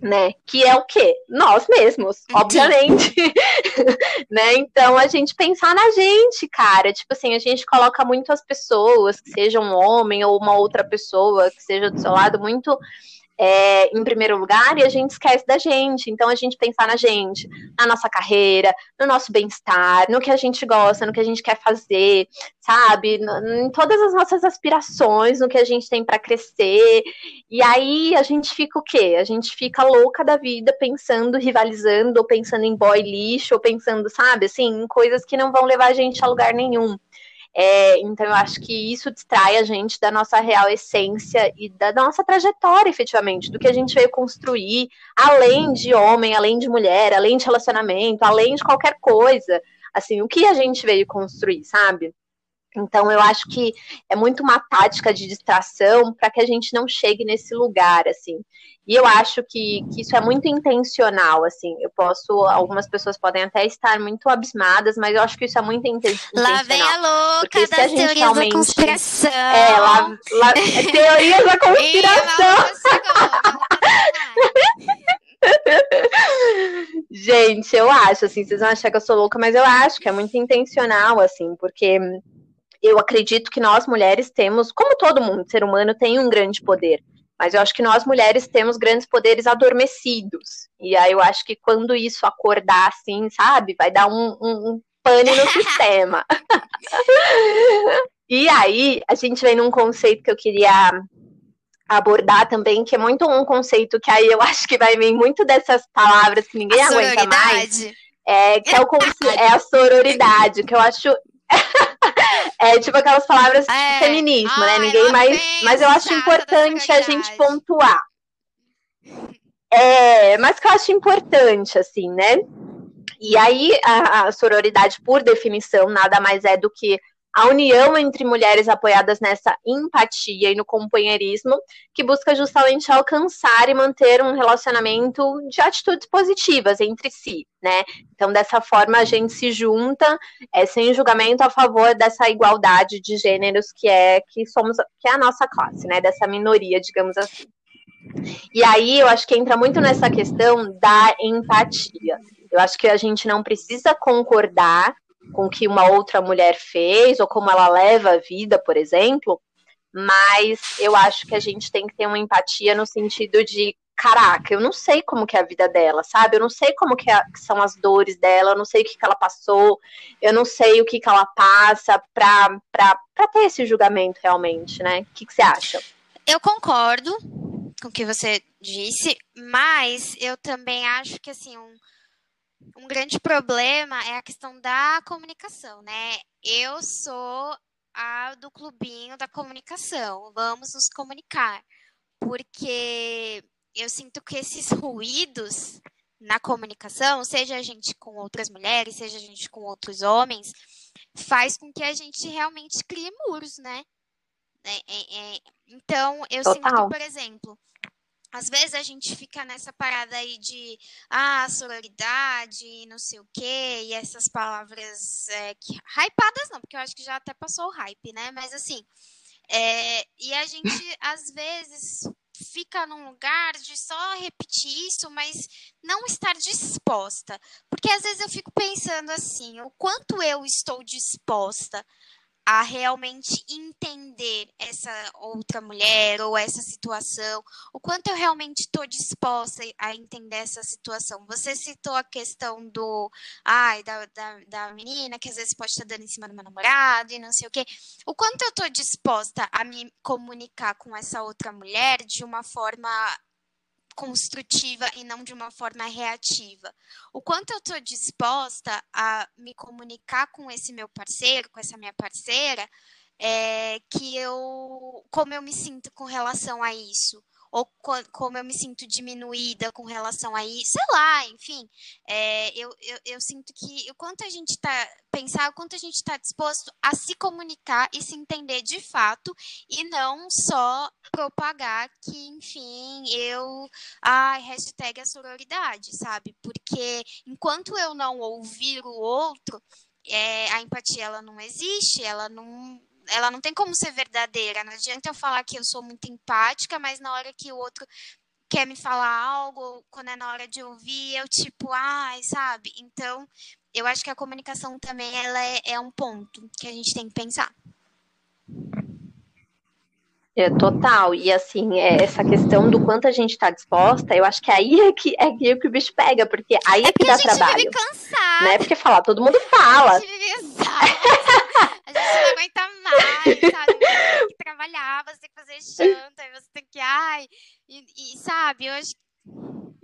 né? Que é o quê? Nós mesmos, obviamente. né? Então a gente pensar na gente, cara. Tipo assim, a gente coloca muito as pessoas, que seja um homem ou uma outra pessoa que seja do seu lado, muito é, em primeiro lugar e a gente esquece da gente. Então a gente pensar na gente, na nossa carreira, no nosso bem-estar, no que a gente gosta, no que a gente quer fazer, sabe? Em todas as nossas aspirações, no que a gente tem para crescer. E aí a gente fica o quê? A gente fica louca da vida pensando, rivalizando, ou pensando em boy lixo, ou pensando, sabe, assim, em coisas que não vão levar a gente a lugar nenhum. É, então, eu acho que isso distrai a gente da nossa real essência e da nossa trajetória, efetivamente, do que a gente veio construir, além de homem, além de mulher, além de relacionamento, além de qualquer coisa. Assim, o que a gente veio construir, sabe? Então, eu acho que é muito uma tática de distração para que a gente não chegue nesse lugar, assim. E eu acho que, que, isso é muito intencional, assim. Eu posso, algumas pessoas podem até estar muito abismadas, mas eu acho que isso é muito intencional. Lá vem a louca das a teorias realmente... da conspiração. É, lá, lá... É teorias da conspiração. Gente, eu acho, assim, vocês vão achar que eu sou louca, mas eu acho que é muito intencional, assim, porque eu acredito que nós mulheres temos, como todo mundo, ser humano tem um grande poder, mas eu acho que nós mulheres temos grandes poderes adormecidos. E aí eu acho que quando isso acordar assim, sabe, vai dar um, um, um pane no sistema. e aí a gente vem num conceito que eu queria abordar também, que é muito um conceito que aí eu acho que vai vir muito dessas palavras que ninguém a aguenta mais. É, que é, o, é a sororidade, que eu acho é tipo aquelas palavras é. de feminismo, né? Ai, né? Ninguém mais. Mas eu acho importante a gente pontuar. É, mas que eu acho importante, assim, né? E aí, a, a sororidade, por definição, nada mais é do que a união entre mulheres apoiadas nessa empatia e no companheirismo, que busca justamente alcançar e manter um relacionamento de atitudes positivas entre si, né? Então, dessa forma, a gente se junta, é, sem julgamento, a favor dessa igualdade de gêneros que é que somos, que é a nossa classe, né? Dessa minoria, digamos assim. E aí, eu acho que entra muito nessa questão da empatia. Eu acho que a gente não precisa concordar com o que uma outra mulher fez ou como ela leva a vida, por exemplo, mas eu acho que a gente tem que ter uma empatia no sentido de caraca, eu não sei como que é a vida dela, sabe? Eu não sei como que, é, que são as dores dela, eu não sei o que, que ela passou, eu não sei o que, que ela passa pra, pra, pra ter esse julgamento realmente, né? O que, que você acha? Eu concordo com o que você disse, mas eu também acho que assim, um, um grande problema é a questão da comunicação, né? Eu sou a do clubinho da comunicação. Vamos nos comunicar. Porque eu sinto que esses ruídos na comunicação, seja a gente com outras mulheres, seja a gente com outros homens, faz com que a gente realmente crie muros, né? É, é, é. Então, eu Total. sinto por exemplo, às vezes a gente fica nessa parada aí de ah, sororidade, não sei o quê, e essas palavras é, que, hypadas não, porque eu acho que já até passou o hype, né? Mas assim, é, e a gente às vezes fica num lugar de só repetir isso, mas não estar disposta. Porque às vezes eu fico pensando assim, o quanto eu estou disposta a realmente entender essa outra mulher ou essa situação, o quanto eu realmente estou disposta a entender essa situação. Você citou a questão do, ai, da, da, da menina que às vezes pode estar dando em cima do meu namorado e não sei o quê. O quanto eu estou disposta a me comunicar com essa outra mulher de uma forma construtiva e não de uma forma reativa. O quanto eu estou disposta a me comunicar com esse meu parceiro, com essa minha parceira, é, que eu, como eu me sinto com relação a isso. ou como eu me sinto diminuída com relação a isso, sei lá, enfim. É, eu, eu, eu sinto que o quanto a gente está pensar o quanto a gente está disposto a se comunicar e se entender de fato e não só propagar que, enfim, eu. Ai, hashtag a sororidade, sabe? Porque enquanto eu não ouvir o outro, é, a empatia ela não existe, ela não ela não tem como ser verdadeira. Não adianta eu falar que eu sou muito empática, mas na hora que o outro quer me falar algo, quando é na hora de ouvir, eu tipo, ai, sabe? Então, eu acho que a comunicação também ela é, é um ponto que a gente tem que pensar. É, total, e assim, é, essa questão do quanto a gente está disposta, eu acho que aí é que, é que o bicho pega, porque aí é, é que dá trabalho. A gente vive cansado. Né? Porque falar, todo mundo fala. A gente vive exausto. a gente não aguenta mais, sabe? Você tem que trabalhar, você tem que fazer janta, você tem que, ai, e, e sabe, eu acho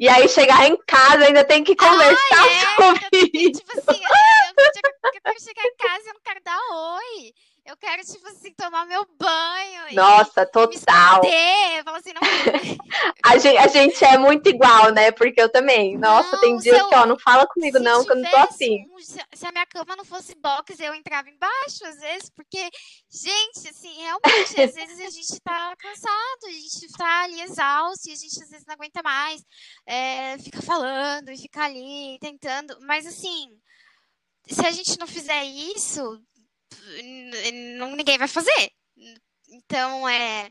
e aí chegar em casa ainda tem que conversar ah, é, sobre Tipo assim, eu, eu, eu, quero chegar em casa e eu não quero dar oi. Eu quero, tipo assim, tomar meu banho. Nossa, total. Me assim, não... a, gente, a gente é muito igual, né? Porque eu também. Nossa, não, tem dias eu... que, ó, não fala comigo, se não, que eu não tô assim. Um, se a minha cama não fosse box, eu entrava embaixo, às vezes, porque, gente, assim, realmente, às vezes a gente tá cansado, a gente tá ali exausto, e a gente às vezes não aguenta mais. É, fica falando e fica ali tentando. Mas assim, se a gente não fizer isso, ninguém vai fazer. Então é.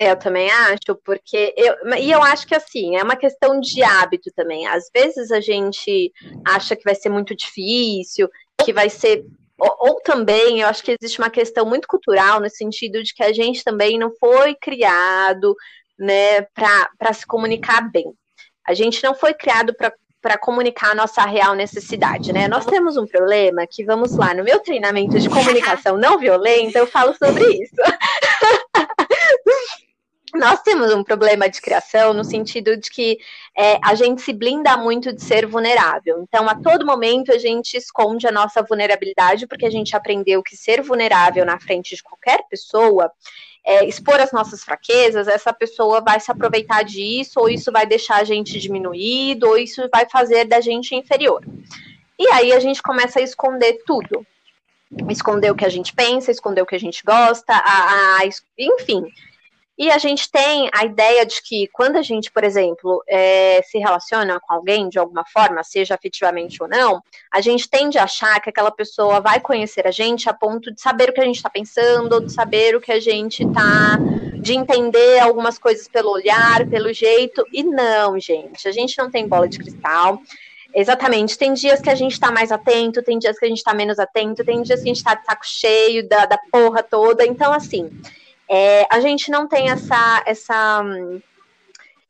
Eu também acho, porque eu, e eu acho que assim, é uma questão de hábito também. Às vezes a gente acha que vai ser muito difícil, que vai ser. Ou, ou também, eu acho que existe uma questão muito cultural, no sentido de que a gente também não foi criado né, para se comunicar bem. A gente não foi criado para para comunicar a nossa real necessidade, né? Nós temos um problema que, vamos lá, no meu treinamento de comunicação não violenta, eu falo sobre isso. Nós temos um problema de criação no sentido de que é, a gente se blinda muito de ser vulnerável. Então, a todo momento, a gente esconde a nossa vulnerabilidade, porque a gente aprendeu que ser vulnerável na frente de qualquer pessoa é, expor as nossas fraquezas, essa pessoa vai se aproveitar disso, ou isso vai deixar a gente diminuído, ou isso vai fazer da gente inferior. E aí a gente começa a esconder tudo. Esconder o que a gente pensa, esconder o que a gente gosta, a, a enfim. E a gente tem a ideia de que quando a gente, por exemplo, é, se relaciona com alguém de alguma forma, seja afetivamente ou não, a gente tende a achar que aquela pessoa vai conhecer a gente a ponto de saber o que a gente está pensando, de saber o que a gente está. de entender algumas coisas pelo olhar, pelo jeito. E não, gente, a gente não tem bola de cristal. Exatamente. Tem dias que a gente tá mais atento, tem dias que a gente tá menos atento, tem dias que a gente tá de saco cheio da, da porra toda. Então, assim, é, a gente não tem essa, essa,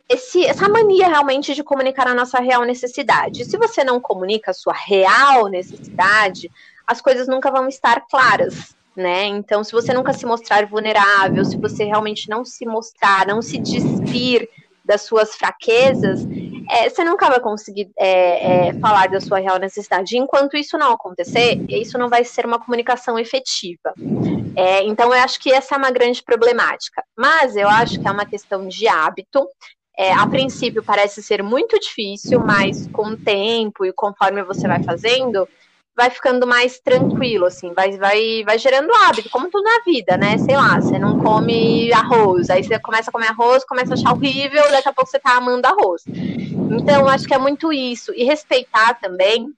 esse, essa mania realmente de comunicar a nossa real necessidade. Se você não comunica a sua real necessidade, as coisas nunca vão estar claras. Né? Então, se você nunca se mostrar vulnerável, se você realmente não se mostrar, não se despir das suas fraquezas, é, você nunca vai conseguir é, é, falar da sua real necessidade. Enquanto isso não acontecer, isso não vai ser uma comunicação efetiva. É, então, eu acho que essa é uma grande problemática. Mas eu acho que é uma questão de hábito. É, a princípio parece ser muito difícil, mas com o tempo e conforme você vai fazendo, vai ficando mais tranquilo, assim, vai, vai, vai gerando hábito, como tudo na vida, né? Sei lá, você não come arroz, aí você começa a comer arroz, começa a achar horrível, daqui a pouco você tá amando arroz. Então, acho que é muito isso. E respeitar também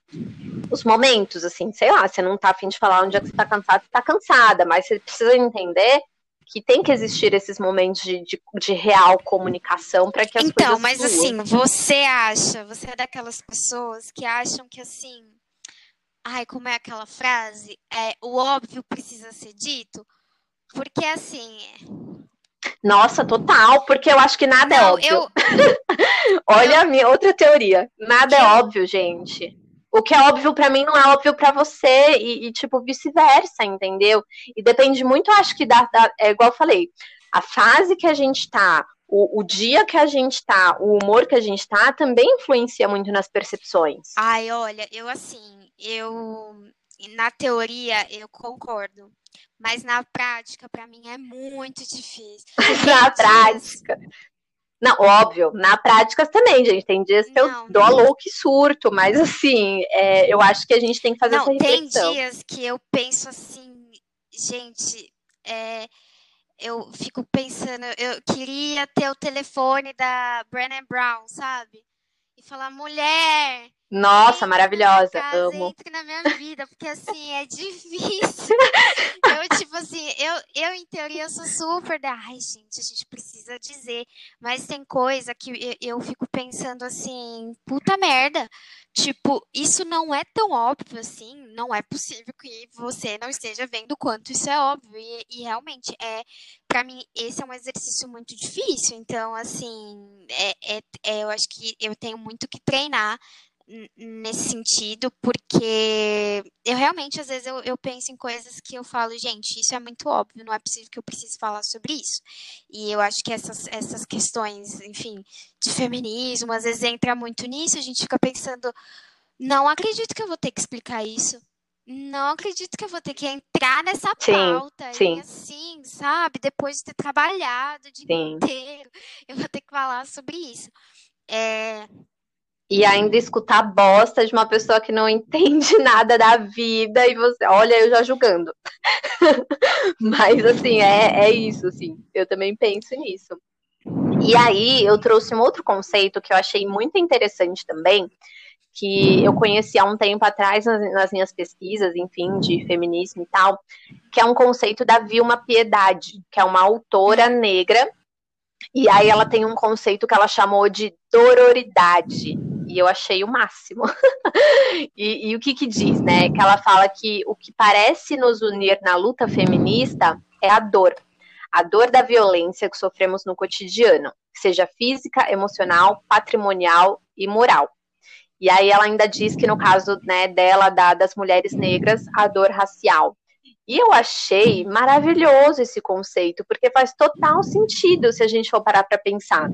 os momentos, assim, sei lá, você não tá afim de falar onde é que você tá cansado, você tá cansada, mas você precisa entender que tem que existir esses momentos de, de, de real comunicação para que as então, coisas Então, mas assim, você acha, você é daquelas pessoas que acham que assim, Ai, como é aquela frase? É, o óbvio precisa ser dito. Porque assim. Nossa, total, porque eu acho que nada é Não, é óbvio. Eu... Olha eu... a minha outra teoria. Nada é óbvio, gente. O que é óbvio para mim não é óbvio para você e, e tipo vice-versa, entendeu? E depende muito, acho que da, da, é igual eu falei, a fase que a gente tá, o, o, dia que a gente tá, o humor que a gente tá, também influencia muito nas percepções. Ai, olha, eu assim, eu na teoria eu concordo, mas na prática para mim é muito difícil. na prática. Não, óbvio, na prática também, gente. Tem dias que não, eu dou a louco e surto, mas assim, é, eu acho que a gente tem que fazer não, essa reflexão. Tem dias que eu penso assim, gente, é, eu fico pensando, eu queria ter o telefone da Brennan Brown, sabe? E falar, mulher, nossa, maravilhosa. Casa, amo. Entre na minha vida, porque assim, é difícil. eu, tipo assim, eu, eu em teoria sou super da. Ai, gente, a gente precisa dizer. Mas tem coisa que eu, eu fico pensando assim, puta merda. Tipo, isso não é tão óbvio assim. Não é possível que você não esteja vendo o quanto isso é óbvio. E, e realmente, é para mim, esse é um exercício muito difícil. Então, assim, é, é, é, eu acho que eu tenho muito que treinar nesse sentido, porque eu realmente, às vezes, eu, eu penso em coisas que eu falo, gente, isso é muito óbvio, não é possível que eu precise falar sobre isso. E eu acho que essas, essas questões, enfim, de feminismo, às vezes entra muito nisso, a gente fica pensando, não acredito que eu vou ter que explicar isso. Não acredito que eu vou ter que entrar nessa pauta sim, sim. e assim, sabe? Depois de ter trabalhado o dia sim. inteiro, eu vou ter que falar sobre isso. É, e ainda escutar bosta de uma pessoa que não entende nada da vida e você, olha, eu já julgando. Mas assim, é, é isso, assim. Eu também penso nisso. E aí eu trouxe um outro conceito que eu achei muito interessante também, que eu conheci há um tempo atrás nas, nas minhas pesquisas, enfim, de feminismo e tal, que é um conceito da Vilma Piedade, que é uma autora negra e aí ela tem um conceito que ela chamou de dororidade. E eu achei o máximo. e, e, o que que diz, né? Que ela fala que o que parece nos unir na luta feminista é a dor. A dor da violência que sofremos no cotidiano, seja física, emocional, patrimonial e moral. E aí ela ainda diz que no caso né, dela, da, das mulheres negras, a dor racial. E eu achei maravilhoso esse conceito, porque faz total sentido se a gente for parar para pensar.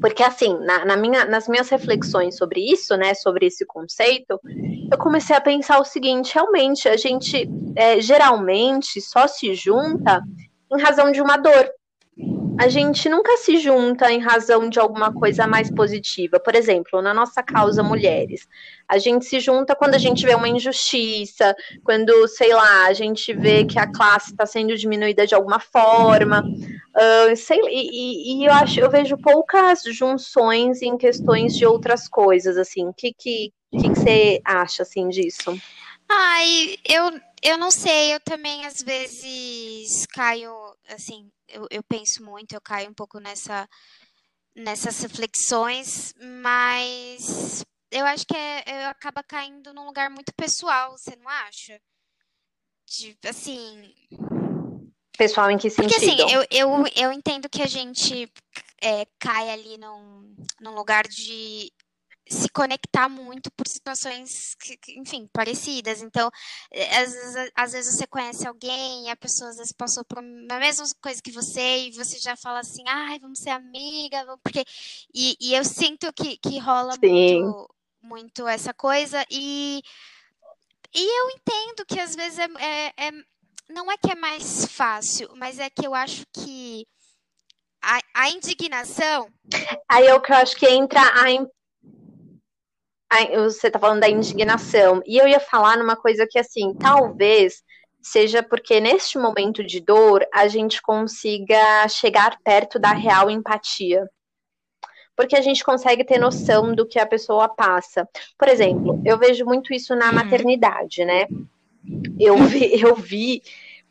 Porque, assim, na, na, minha, nas minhas reflexões sobre isso, né, sobre esse conceito, eu comecei a pensar o seguinte: realmente, a gente é, geralmente só se junta em razão de uma dor a gente nunca se junta em razão de alguma coisa mais positiva. Por exemplo, na nossa causa mulheres, a gente se junta quando a gente vê uma injustiça, quando, sei lá, a gente vê que a classe está sendo diminuída de alguma forma. Uh, sei, e, e, eu acho, eu vejo poucas junções em questões de outras coisas, assim. O que, que, que, que você acha assim disso? Ai, eu, eu não sei, eu também às vezes caio, assim, eu, eu penso muito, eu caio um pouco nessa, nessas reflexões, mas eu acho que é, eu acaba caindo num lugar muito pessoal, você não acha? Tipo, assim. Pessoal, em que sentido? Porque assim, eu, eu, eu entendo que a gente é, cai ali num, num lugar de se conectar muito por situações, que, enfim, parecidas. Então, eh, às vezes, às vezes você conhece alguém e a pessoa às vezes passou por a mesma coisa que você e você já fala assim, ai, vamos ser amiga, porque e, e eu sinto que, que rola muito, muito essa coisa e e eu entendo que às vezes é, é, é, não é que é mais fácil, mas é que eu acho que a, a indignação. Aí é o que eu acho que entra a você está falando da indignação. E eu ia falar numa coisa que, assim, talvez seja porque neste momento de dor a gente consiga chegar perto da real empatia. Porque a gente consegue ter noção do que a pessoa passa. Por exemplo, eu vejo muito isso na uhum. maternidade, né? Eu vi, eu vi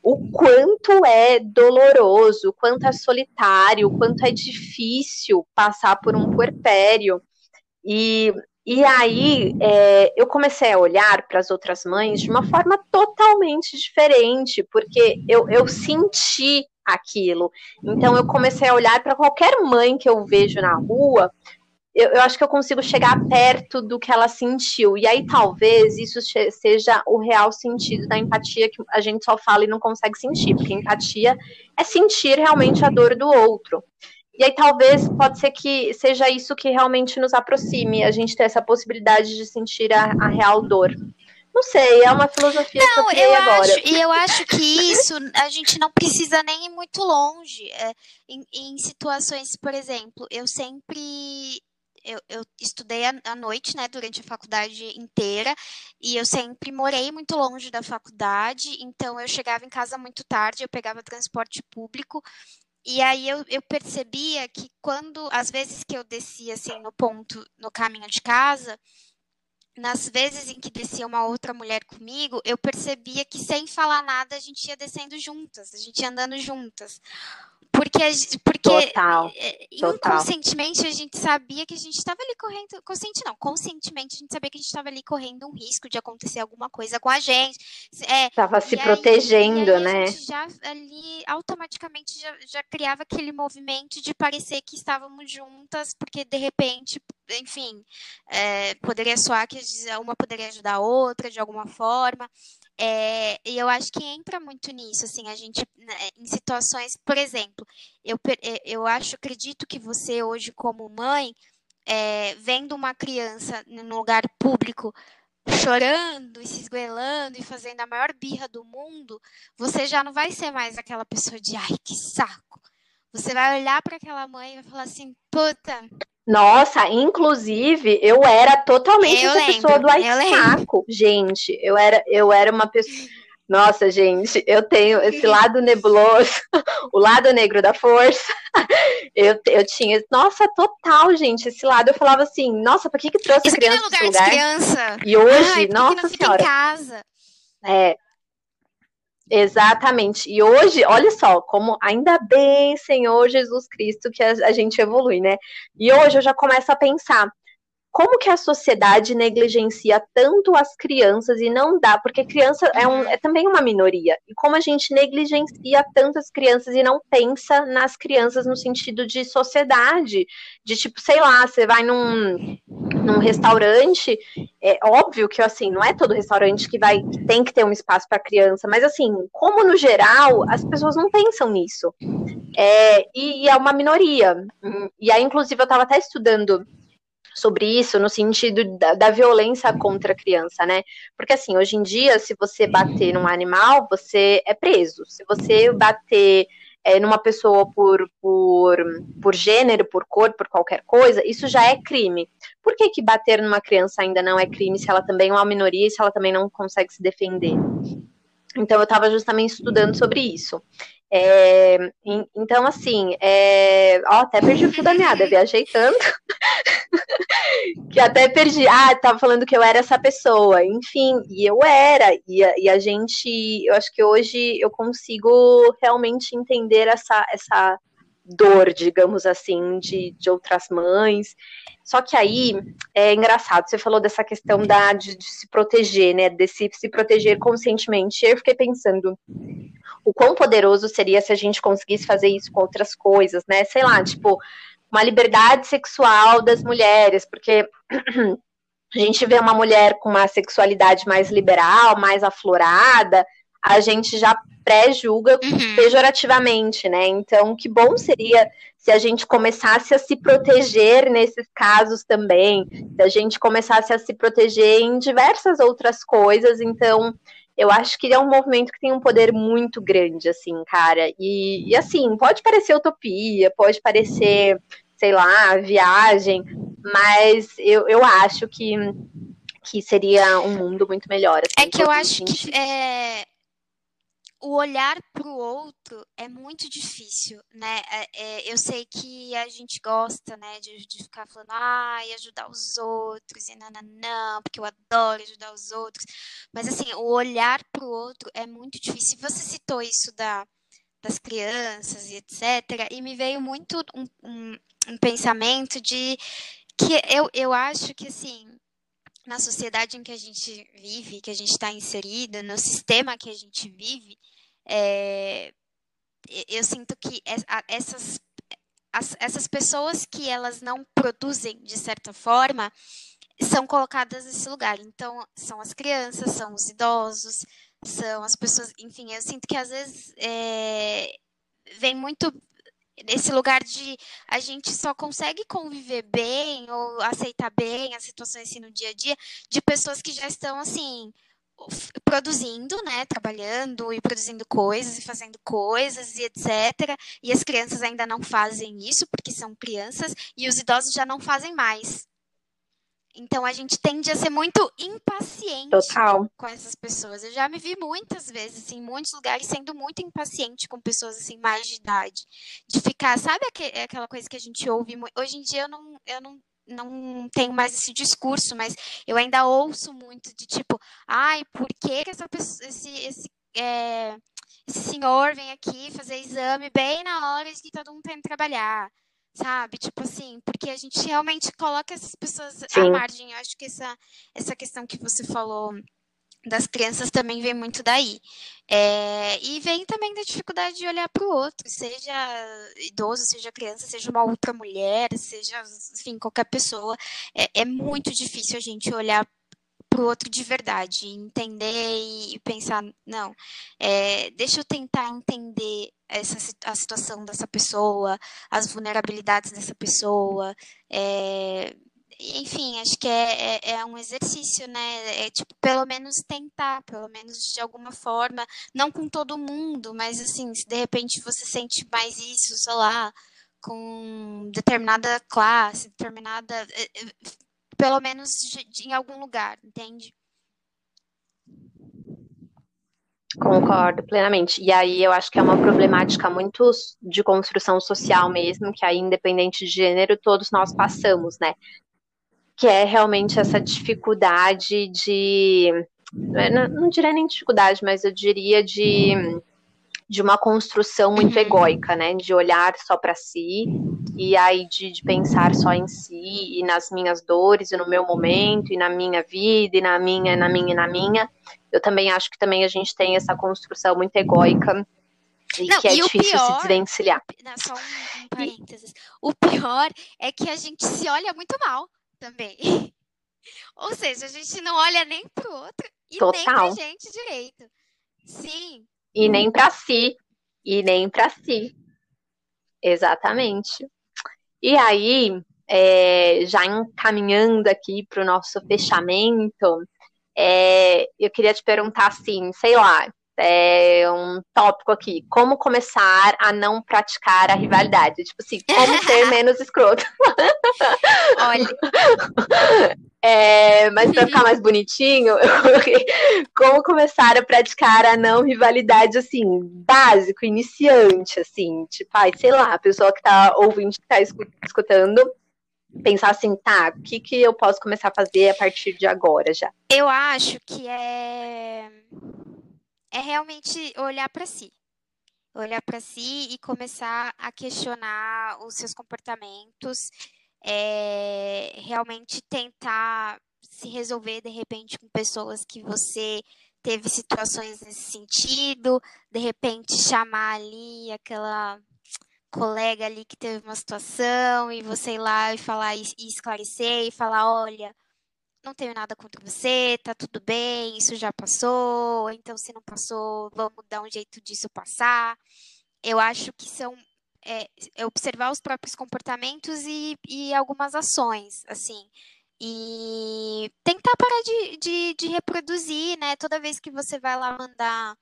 o quanto é doloroso, o quanto é solitário, o quanto é difícil passar por um puerpério. E e aí é, eu comecei a olhar para as outras mães de uma forma totalmente diferente, porque eu, eu senti aquilo. Então eu comecei a olhar para qualquer mãe que eu vejo na rua, eu, eu, acho que eu consigo chegar perto do que ela sentiu. E aí talvez isso seja o real sentido da empatia que a gente só fala e não consegue sentir, porque empatia é sentir realmente a dor do outro. E aí talvez pode ser que seja isso que realmente nos aproxime, a gente ter essa possibilidade de sentir a, a real dor. Não sei, é uma filosofia não, que eu, eu agora. Acho, e eu acho que isso a gente não precisa nem ir muito longe. É, em, em situações, por exemplo, eu sempre eu, eu, estudei à noite, né, durante a faculdade inteira, e eu sempre morei muito longe da faculdade, então eu chegava em casa muito tarde, eu pegava transporte público, e aí eu, eu percebia que quando, às vezes que eu descia, assim, no ponto, no caminho de casa, nas vezes em que descia uma outra mulher comigo, eu percebia que sem falar nada a gente ia descendo juntas, a gente ia andando juntas. Porque, porque total, é, inconscientemente a gente sabia que a gente estava ali correndo. Consciente não, conscientemente a gente sabia que a gente estava ali correndo um risco de acontecer alguma coisa com a gente. Estava é, se protegendo, aí, né? A gente já ali automaticamente já, já criava aquele movimento de parecer que estávamos juntas, porque de repente, enfim, é, poderia soar que uma poderia ajudar a outra de alguma forma. É, e eu acho que entra muito nisso, assim, a gente, né, em situações, por exemplo, eu, é, eu acho, acredito que você hoje, como mãe, é, vendo uma criança num lugar público chorando e se esguelando e fazendo a maior birra do mundo, você já não vai ser mais aquela pessoa de ai, que saco. Você vai olhar para aquela mãe e vai falar assim, puta, nossa, inclusive, eu era totalmente eu essa lembro, pessoa do saco. Gente, eu era, eu era uma pessoa. Nossa, gente, eu tenho esse lado nebuloso, o lado negro da força. Eu, eu tinha, nossa, total, gente, esse lado. Eu falava assim, nossa, por que que trouxe Isso a criança aqui é lugar de criança. E hoje, Ai, nossa não senhora. Em casa. É, Exatamente. E hoje, olha só, como ainda bem, Senhor Jesus Cristo, que a, a, gente evolui, né? E hoje eu já começo a pensar. Como que a sociedade negligencia tanto as crianças e não dá, porque criança é, um, é também uma minoria. E como a gente negligencia tanto as crianças e não pensa nas crianças no sentido de sociedade, de tipo, sei lá, você vai num, num restaurante, é óbvio que assim, não é todo restaurante que vai que tem que ter um espaço para criança, mas assim, como no geral, as pessoas não pensam nisso. É, e, e, é uma minoria. E aí, inclusive, eu estava até estudando sobre isso no sentido da, da, violência contra a criança, né? Porque assim, hoje em dia, se você bater num animal, você é preso. Se você bater é, numa pessoa por, por, por gênero, por cor, por qualquer coisa, isso já é crime. Por que, que bater numa criança ainda não é crime se ela também é uma minoria e se ela também não consegue se defender? Então, eu estava justamente estudando sobre isso. É, então, assim, é, ó, até perdi o fio da meada, viajei tanto que até perdi. Ah, tava falando que eu era essa pessoa, enfim, e eu era, e a, e a gente, eu acho que hoje eu consigo realmente entender essa, essa dor, digamos assim, de, de outras mães. Só que aí é engraçado, você falou dessa questão da, de, de se proteger, né? De se, se proteger conscientemente. Eu fiquei pensando o quão poderoso seria se a gente conseguisse fazer isso com outras coisas, né? Sei lá, tipo, uma liberdade sexual das mulheres, porque a gente vê uma mulher com uma sexualidade mais liberal, mais aflorada, a gente já pré-julga uhum. pejorativamente, né? Então, que bom seria se a gente começasse a se proteger nesses casos também, se a gente começasse a se proteger em diversas outras coisas. Então, eu acho que é um movimento que tem um poder muito grande, assim, cara. E, e assim, pode parecer utopia, pode parecer, sei lá, viagem, mas eu, eu acho que que seria um mundo muito melhor. Assim, é que eu acho que é, o olhar para o outro é muito difícil, né? É, é, eu sei que a gente gosta, né, de, de ficar falando, ah, e ajudar os outros, e não, porque eu adoro ajudar os outros. Mas, assim, o olhar para o outro é muito difícil. Você citou isso da, das crianças e etc., e me veio muito um, um, um pensamento de que eu, eu acho que, assim, na sociedade em que a gente vive, que a gente está inserida, no sistema que a gente vive, é, eu sinto que essas, as, essas pessoas que elas não produzem de certa forma são colocadas nesse lugar. Então, são as crianças, são os idosos, são as pessoas. Enfim, eu sinto que às vezes é, vem muito esse lugar de a gente só consegue conviver bem ou aceitar bem as situações assim no dia a dia de pessoas que já estão assim produzindo, né, trabalhando e produzindo coisas e fazendo coisas e etc. E as crianças ainda não fazem isso porque são crianças e os idosos já não fazem mais. Então a gente tende a ser muito impaciente Total. com essas pessoas. Eu já me vi muitas vezes, assim, em muitos lugares, sendo muito impaciente com pessoas assim, mais de idade. De ficar, sabe aquela coisa que a gente ouve? Hoje em dia eu não, eu não não tenho mais esse discurso, mas eu ainda ouço muito de tipo, ai, por que, que essa pessoa, esse, esse, é, esse senhor vem aqui fazer exame bem na hora de que todo mundo tem que trabalhar? Sabe? Tipo assim, porque a gente realmente coloca essas pessoas Sim. à margem. Eu acho que essa, essa questão que você falou das crianças também vem muito daí. É, e vem também da dificuldade de olhar para o outro, seja idoso, seja criança, seja uma outra mulher, seja, enfim, qualquer pessoa. É, é muito difícil a gente olhar o outro de verdade, entender e pensar, não, é, deixa eu tentar entender essa, a situação dessa pessoa, as vulnerabilidades dessa pessoa, é, enfim, acho que é, é, é, um exercício, né? É tipo, pelo menos tentar, pelo menos de alguma forma, não com todo mundo, mas assim, se de repente você sente mais isso, sei lá, com determinada classe, determinada. Pelo menos de, de, em algum lugar, entende? Concordo plenamente. E aí eu acho que é uma problemática muito de construção social mesmo, que aí, independente de gênero, todos nós passamos, né? que é realmente essa dificuldade de. Não, não diria nem dificuldade, mas eu diria de, de uma construção muito uhum. egóica, né? De olhar só para si e aí de, de, pensar só em si e nas minhas dores e no meu momento e na minha vida e na minha, na minha e na minha. Eu também acho que também a gente tem essa construção muito egóica e não, que é difícil pior, se desvencilhar. Não, só um, um parênteses. O pior é que a gente se olha muito mal também. Ou seja, a gente não olha nem pro outro e Total. nem pra gente direito. Sim. E nem para si. E nem para si. Exatamente. E aí, é, já encaminhando aqui para o nosso fechamento, é, eu queria te perguntar assim, sei lá, é um tópico aqui. Como começar a não praticar a rivalidade? Tipo assim, como ser menos escroto. Olha. É, mas para ficar mais bonitinho, como começar a praticar a não rivalidade, assim, básico, iniciante, assim, tipo, ai, sei lá, a pessoa que tá ouvindo, que tá escutando, pensar assim, tá, o que, que eu posso começar a fazer a partir de agora já? Eu acho que é é realmente olhar para si. Olhar para si e começar a questionar os seus comportamentos, é, realmente tentar se resolver de repente com pessoas que você teve situações nesse sentido, de repente chamar ali aquela colega ali que teve uma situação e você ir lá e falar e esclarecer e falar, olha, não tenho nada contra você, tá tudo bem, isso já passou, então se não passou, vamos dar um jeito disso passar. Eu acho que são é, é observar os próprios comportamentos e, e algumas ações, assim. E tentar parar de, de, de reproduzir, né? Toda vez que você vai lá mandar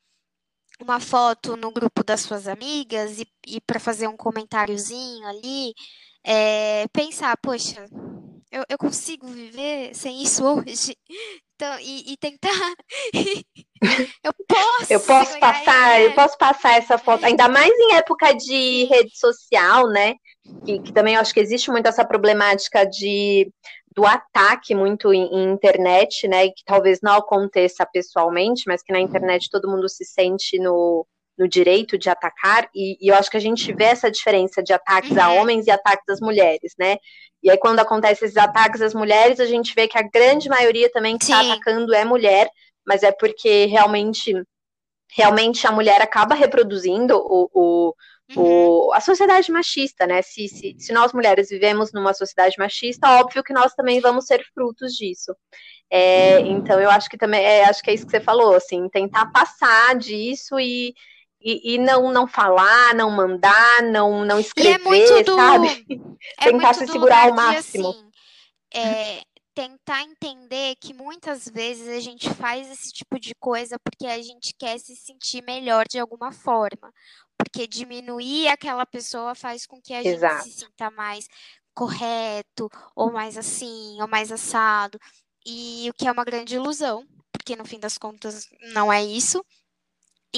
uma foto no grupo das suas amigas e, e para fazer um comentáriozinho ali, é, pensar, poxa, eu, eu consigo viver sem isso hoje. Então, e, e tentar. eu posso. Eu posso passar, eu posso passar essa foto, ainda mais em época de rede social, né? Que, que também eu acho que existe muito essa problemática de do ataque muito em, em, internet, né? Que talvez não aconteça pessoalmente, mas que na internet todo mundo se sente no, no direito de atacar, e, e, eu acho que a gente vê essa diferença de ataques uhum. a homens e ataques às mulheres, né? E aí, quando acontecem esses ataques às mulheres, a gente vê que a grande maioria também que está atacando é mulher, mas é porque realmente, realmente a mulher acaba reproduzindo o, o, uhum. o a sociedade machista, né? Se, se, se nós mulheres vivemos numa sociedade machista, óbvio que nós também vamos ser frutos disso. É, então eu acho que também é, acho que é isso que você falou, assim, tentar passar disso e, e, e, não não falar, não mandar, não não escrever, é do, sabe? É Tentar se segurar ao máximo. Assim, é, tentar entender que muitas vezes a gente faz esse tipo de coisa porque a gente quer se sentir melhor de alguma forma. Porque diminuir aquela pessoa faz com que a Exato. gente se sinta mais correto, ou mais assim, ou mais assado. E o que é uma grande ilusão, porque no fim das contas não é isso.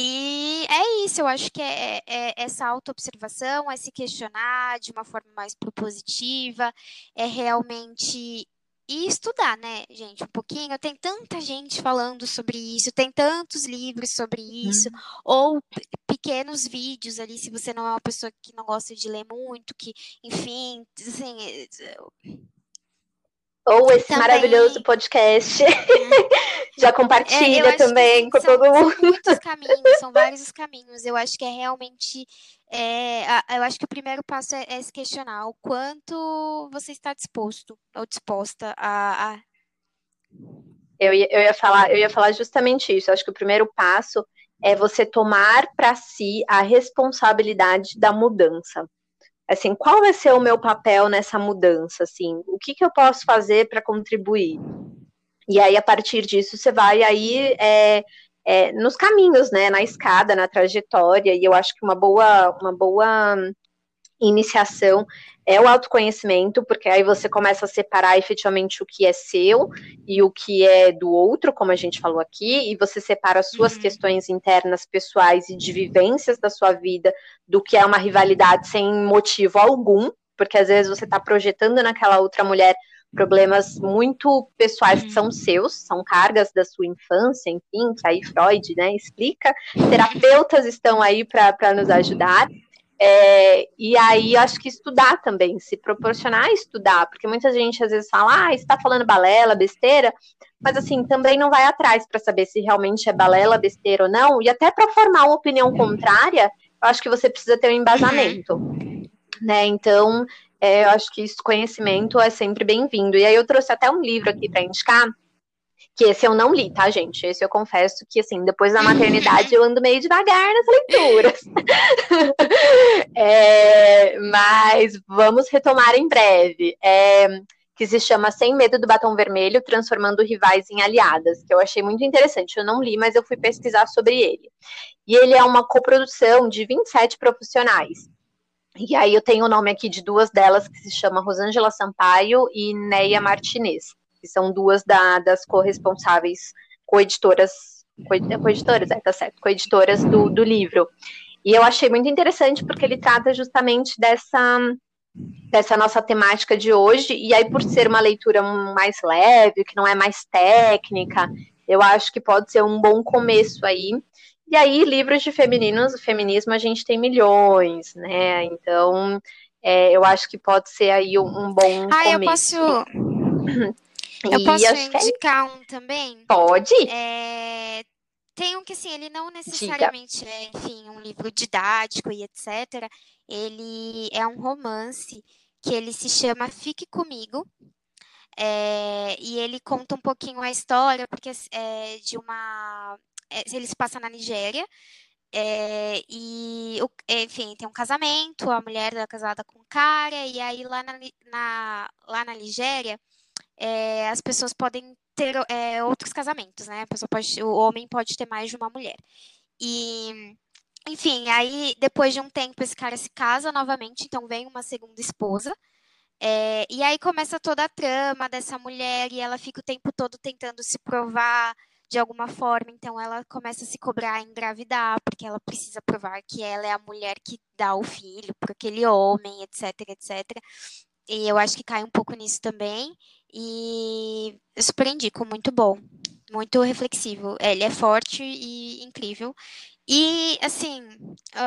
E é isso, eu acho que é, é, é essa autoobservação, é se questionar de uma forma mais propositiva, é realmente e estudar, né, gente, um pouquinho. Tem tanta gente falando sobre isso, tem tantos livros sobre isso, uhum. ou pequenos vídeos ali, se você não é uma pessoa que não gosta de ler muito, que, enfim, assim, ou esse também... maravilhoso podcast. É. Já compartilha é, também com são, todo mundo. São muitos caminhos, são vários os caminhos. Eu acho que é realmente. É, eu acho que o primeiro passo é, é, se questionar o quanto você está disposto ou disposta a. a... Eu, ia, eu, ia falar, eu ia falar justamente isso. Eu acho que o primeiro passo é você tomar para si a responsabilidade da mudança assim, qual vai ser o meu papel nessa mudança, assim, o que, que eu posso fazer para contribuir? E aí, a partir disso, você vai aí é, é, nos caminhos, né, na escada, na trajetória, e eu acho que uma boa, uma boa iniciação é o autoconhecimento, porque aí você começa a separar efetivamente o que é seu e o que é do outro, como a gente falou aqui, e você separa as suas uhum. questões internas, pessoais e de vivências da sua vida do que é uma rivalidade sem motivo algum, porque às vezes você está projetando naquela outra mulher problemas muito pessoais que são uhum. seus, são cargas da sua infância, enfim, que aí Freud, né, explica. Terapeutas estão aí para nos ajudar. É, e aí, acho que estudar também, se proporcionar a estudar, porque muita gente às vezes fala, ah, está falando balela, besteira, mas assim, também não vai atrás para saber se realmente é balela, besteira ou não, e até para formar uma opinião contrária, eu acho que você precisa ter um embasamento, né? Então, é, eu acho que isso, conhecimento é sempre bem-vindo. E aí, eu trouxe até um livro aqui para indicar, que esse eu não li, tá, gente? Esse eu confesso que, assim, depois da maternidade eu ando meio devagar nas leituras. é, mas vamos retomar em breve. É, que se chama Sem Medo do Batom Vermelho, Transformando Rivais em Aliadas, que eu achei muito interessante. Eu não li, mas eu fui pesquisar sobre ele. E ele é uma coprodução de 27 profissionais. E aí eu tenho o nome aqui de duas delas, que se chama Rosângela Sampaio e Neia Martinez que são duas da, das corresponsáveis coeditoras, coeditoras, é, tá certo, coeditoras do, do livro. E eu achei muito interessante porque ele trata justamente dessa dessa nossa temática de hoje, e aí por ser uma leitura mais leve, que não é mais técnica, eu acho que pode ser um bom começo aí. E aí, livros de femininos, feminismo a gente tem milhões, né? Então, é, eu acho que pode ser aí um, um bom ah, começo. eu posso eu posso é indicar um também? Pode. É... Tem um que, assim, ele não necessariamente Diga. é, enfim, um livro didático e etc. Ele é um romance que ele se chama Fique Comigo. É... e ele conta um pouquinho a história, porque é de uma. É, ele se passa na Nigéria. É, e, enfim, tem um casamento, a mulher é casada com um cara, e aí lá na, na, lá na Nigéria é, as pessoas podem ter é, outros casamentos, né? A pessoa pode, o homem pode ter mais de uma mulher. E, enfim, aí depois de um tempo esse cara se casa novamente, então vem uma segunda esposa. É, e aí começa toda a trama dessa mulher e ela fica o tempo todo tentando se provar de alguma forma, então ela começa a se cobrar engravidar, porque ela precisa provar que ela é a mulher que dá o filho para aquele homem, etc, etc. E eu acho que cai um pouco nisso também. E eu super indico, muito bom. Muito reflexivo. Ele é forte e incrível. E, assim,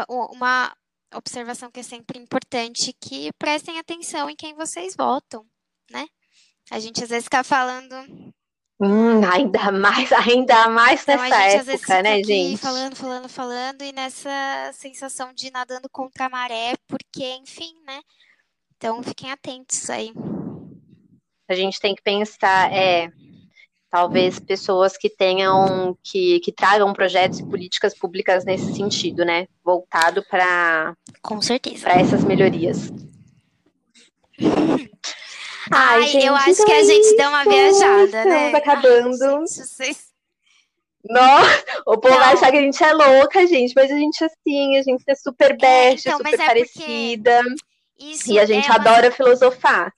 uma observação que é sempre importante, que prestem atenção em quem vocês votam, né? A gente às vezes fica falando Hum, ainda mais, ainda mais então, nessa gente, época, né, gente? Falando, falando, falando, e nessa sensação de nadando contra a maré, porque, enfim, né? Então fiquem atentos aí. A gente tem que pensar, é, talvez pessoas que tenham, que, que tragam projetos e políticas públicas nesse sentido, né? Voltado para. Com certeza. Para essas melhorias. Ai, Ai gente, eu acho então que a é gente isso. deu uma viajada, Estamos né? Estamos acabando. Ai, gente, vocês... Nossa, o povo vai achar que a gente é louca, gente, mas a gente é assim, a gente é super best, é, então, super é parecida. E a gente é adora uma... filosofar.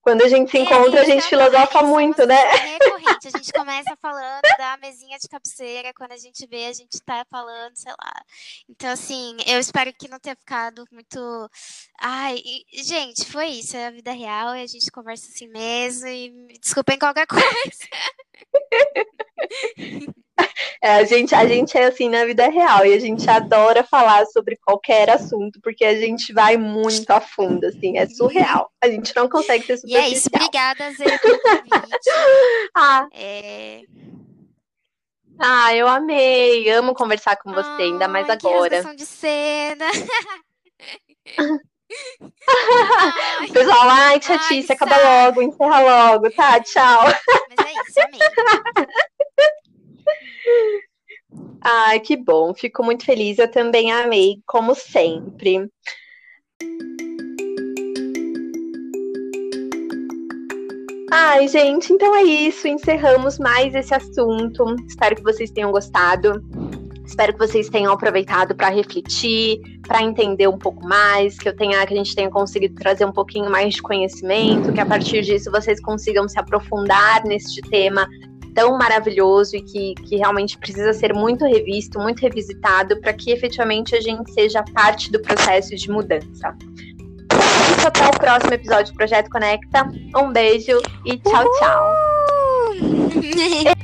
Quando a gente se encontra, a gente filosofa muito, né? Recorrente. A gente começa falando da mesinha de cabeceira, quando a gente vê, a gente tá falando, sei lá. Então, assim, eu espero que não tenha ficado muito. Ai, e, gente, foi isso. É a vida real e a gente conversa assim mesmo. E desculpem qualquer coisa. É, a, gente, a gente é assim na vida real e a gente adora falar sobre qualquer assunto, porque a gente vai muito a fundo, assim, é surreal. A gente não consegue ser superficial. E é isso, obrigada, Zé, pelo convite. ah. É... Ah, eu amei, amo conversar com você, ah, ainda mais agora. Que de cena. Pessoal, ai, chatice, acaba logo, encerra logo, tá? Tchau. Mas é isso, amei. Ai, que bom, fico muito feliz. Eu também amei, como sempre. Ai, gente, então é isso. Encerramos mais esse assunto. Espero que vocês tenham gostado. Espero que vocês tenham aproveitado para refletir, para entender um pouco mais, que eu tenha, que a gente tenha conseguido trazer um pouquinho mais de conhecimento, que a partir disso vocês consigam se aprofundar neste tema tão maravilhoso e que, que realmente precisa ser muito revisto, muito revisitado, para que efetivamente a gente seja parte do processo de mudança. Isso até o próximo episódio do Projeto Conecta. Um beijo e tchau, tchau.